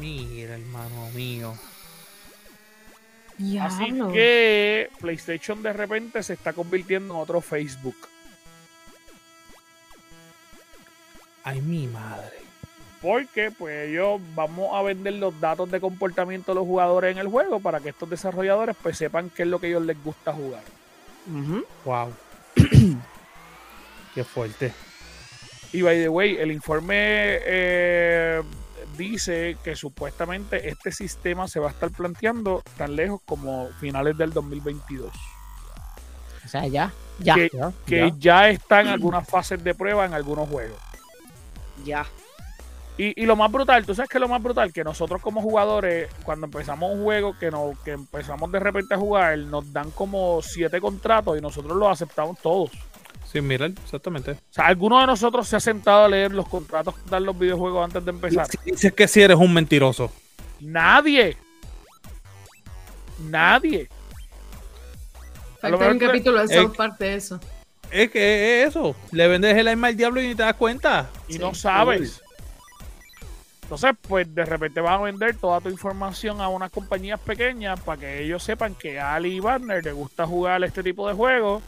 Mira, hermano mío. Así que PlayStation de repente se está convirtiendo en otro Facebook. Ay, mi madre. Porque pues ellos vamos a vender los datos de comportamiento de los jugadores en el juego para que estos desarrolladores pues sepan qué es lo que a ellos les gusta jugar. Ujú. Wow. Qué fuerte. Y by the way, el informe eh, dice que supuestamente este sistema se va a estar planteando tan lejos como finales del 2022. O sea, ya, ya, Que- ya, Que ya están algunas fases de prueba en algunos juegos. ya. Y, y lo más brutal, tú sabes que lo más brutal, que nosotros como jugadores, cuando empezamos un juego, que, nos, que empezamos de repente a jugar, nos dan como siete contratos y nosotros los aceptamos todos. Sí, mira, exactamente. O sea, alguno de nosotros se ha sentado a leer los contratos que dan los videojuegos antes de empezar. Si dices que si eres un mentiroso. Nadie. Nadie. Falta un capítulo de eh, South Park de eso. Es que es eso. Le vendes el alma al diablo y ni te das cuenta. y Sí, no sabes. Entonces, pues de repente van a vender toda tu información a unas compañías pequeñas para que ellos sepan que a Ali Wagner le gusta jugar este tipo de juegos.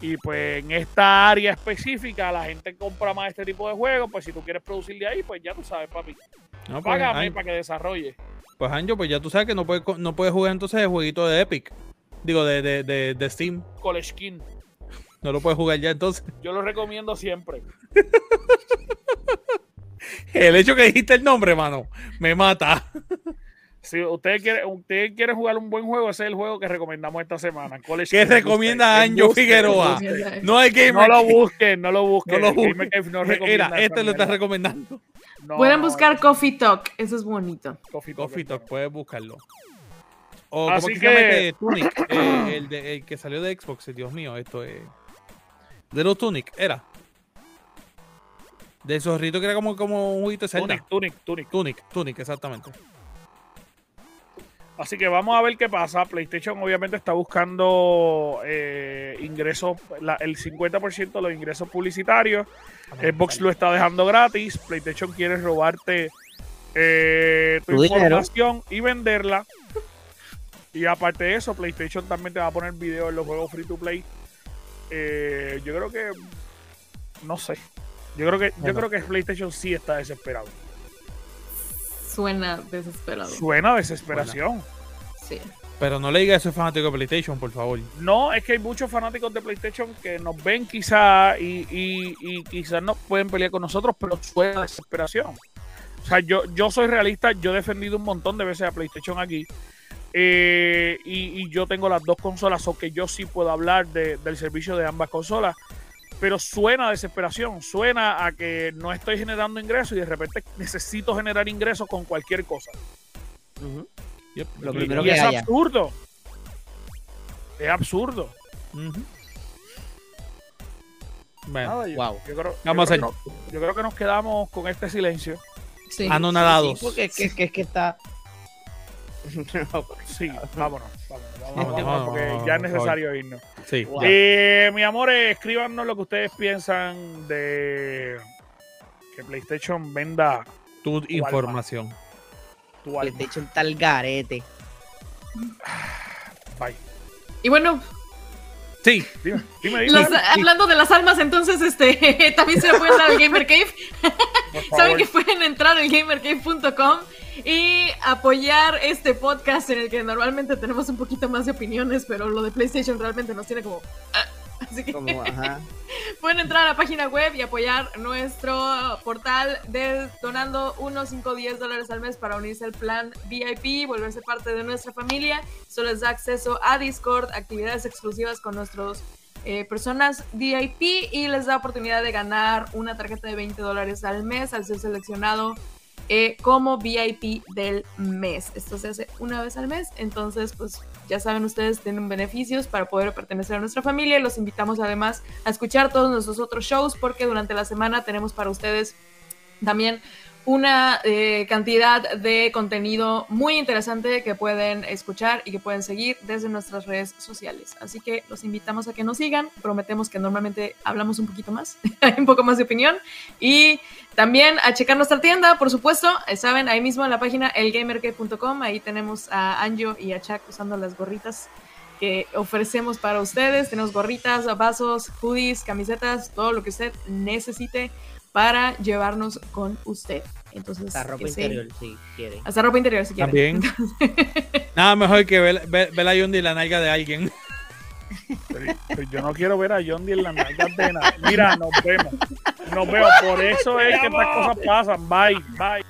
Y pues en esta área específica la gente compra más este tipo de juegos. Pues si tú quieres producir de ahí, pues ya tú sabes, papi. No, pues, Págame para que desarrolle. pues Anjo, pues ya tú sabes que no puedes, no puedes jugar entonces el jueguito de Epic. Digo, de, de, de, de Steam. College King. No lo puedes jugar ya entonces. Yo lo recomiendo siempre. El hecho que dijiste el nombre, mano, me mata. Si ustedes quieren, ustedes quieren jugar un buen juego, ese es el juego que recomendamos esta semana. College ¿Qué recomienda Anjo Figueroa? No hay Gamer No lo busquen, no lo busquen. No lo busquen. No Mira, este lo está recomendando. No, Pueden no, buscar no. Coffee Talk, eso es bonito. Coffee Talk, Coffee Talk, puedes buscarlo. O Así ¿cómo que, este? Tunic, eh, el, de- el que salió de Xbox, Dios mío, esto es. Little Tunic, era. De zorrito que era como, como un juguito de Zelda. Tunic, Tunic, Tunic. Tunic, Tunic, exactamente. Así que vamos a ver qué pasa. PlayStation obviamente está buscando eh, ingresos, la- el 50% de los ingresos publicitarios. Xbox lo está dejando gratis. PlayStation quiere robarte eh, tu, Tu dinero. información y venderla. Y aparte de eso, PlayStation también te va a poner video en los juegos free to play. Eh, yo creo que. No sé. Yo creo que, yo creo que PlayStation sí está desesperado. Suena desesperado. Suena a desesperación. Sí. Pero no le digas eso es fanático de PlayStation, por favor. No, es que hay muchos fanáticos de PlayStation que nos ven quizá y, y, y quizás no pueden pelear con nosotros, pero suena a desesperación. O sea, yo, yo soy realista, yo he defendido un montón de veces a PlayStation aquí. eh, y, y yo tengo las dos consolas, o que yo sí puedo hablar de- del servicio de ambas consolas. Pero suena a desesperación, suena a que no estoy generando ingresos y de repente necesito generar ingresos con cualquier cosa. Yep. Lo Y- primero y que es haya. absurdo. Es absurdo. Ujú. Bueno, Nada, yo- Wow. yo creo, Vamos yo a creo que no- yo creo que nos quedamos con este silencio. Sí. anonadados. Sí, porque es que, es que, es que está. No, Sí, vámonos, porque vámonos, ya es necesario irnos. sí. Wow. Eh, mi amor, escríbanos lo que ustedes piensan de que PlayStation venda Tu información. tu alma. PlayStation está al garete. Bye. Y bueno, Sí, Dime, dime, dime. los- hablando de las almas, entonces este también se pueden dar al Gamer Cave. Saben que pueden entrar al gamercave.com y apoyar este podcast en el que normalmente tenemos un poquito más de opiniones, pero lo de PlayStation realmente nos tiene como... ah, Así que Como, ajá. pueden entrar a la página web y apoyar nuestro portal de donando unos 5 o 10 dólares al mes para unirse al plan VIP, volverse parte de nuestra familia. Eso les da acceso a Discord, actividades exclusivas con nuestros eh, personas VIP y les da oportunidad de ganar una tarjeta de 20 dólares al mes al ser seleccionado eh, como VIP del mes. Esto se hace una vez al mes, entonces pues ya saben ustedes tienen beneficios para poder pertenecer a nuestra familia los invitamos además a escuchar todos nuestros otros shows porque durante la semana tenemos para ustedes también una eh, cantidad de contenido muy interesante que pueden escuchar y que pueden seguir desde nuestras redes sociales. Así que los invitamos a que nos sigan. Prometemos que normalmente hablamos un poquito más, un poco más de opinión. Y también a checar nuestra tienda, por supuesto. Eh, Saben, ahí mismo en la página elgamerke.com, ahí tenemos a Anjo y a Chuck usando las gorritas que ofrecemos para ustedes. Tenemos gorritas, vasos, hoodies, camisetas, todo lo que usted necesite para llevarnos con usted. Entonces, La ropa que sí. interior, si quieren. Hasta ropa interior si quieren. También. Nada mejor que ver, ver, ver a Yundi la nalga de alguien. Pero, pero yo no quiero ver a John en nalgas de nada. Mira, nos vemos. Nos vemos. Por eso es que estas cosas pasan. Bye, bye.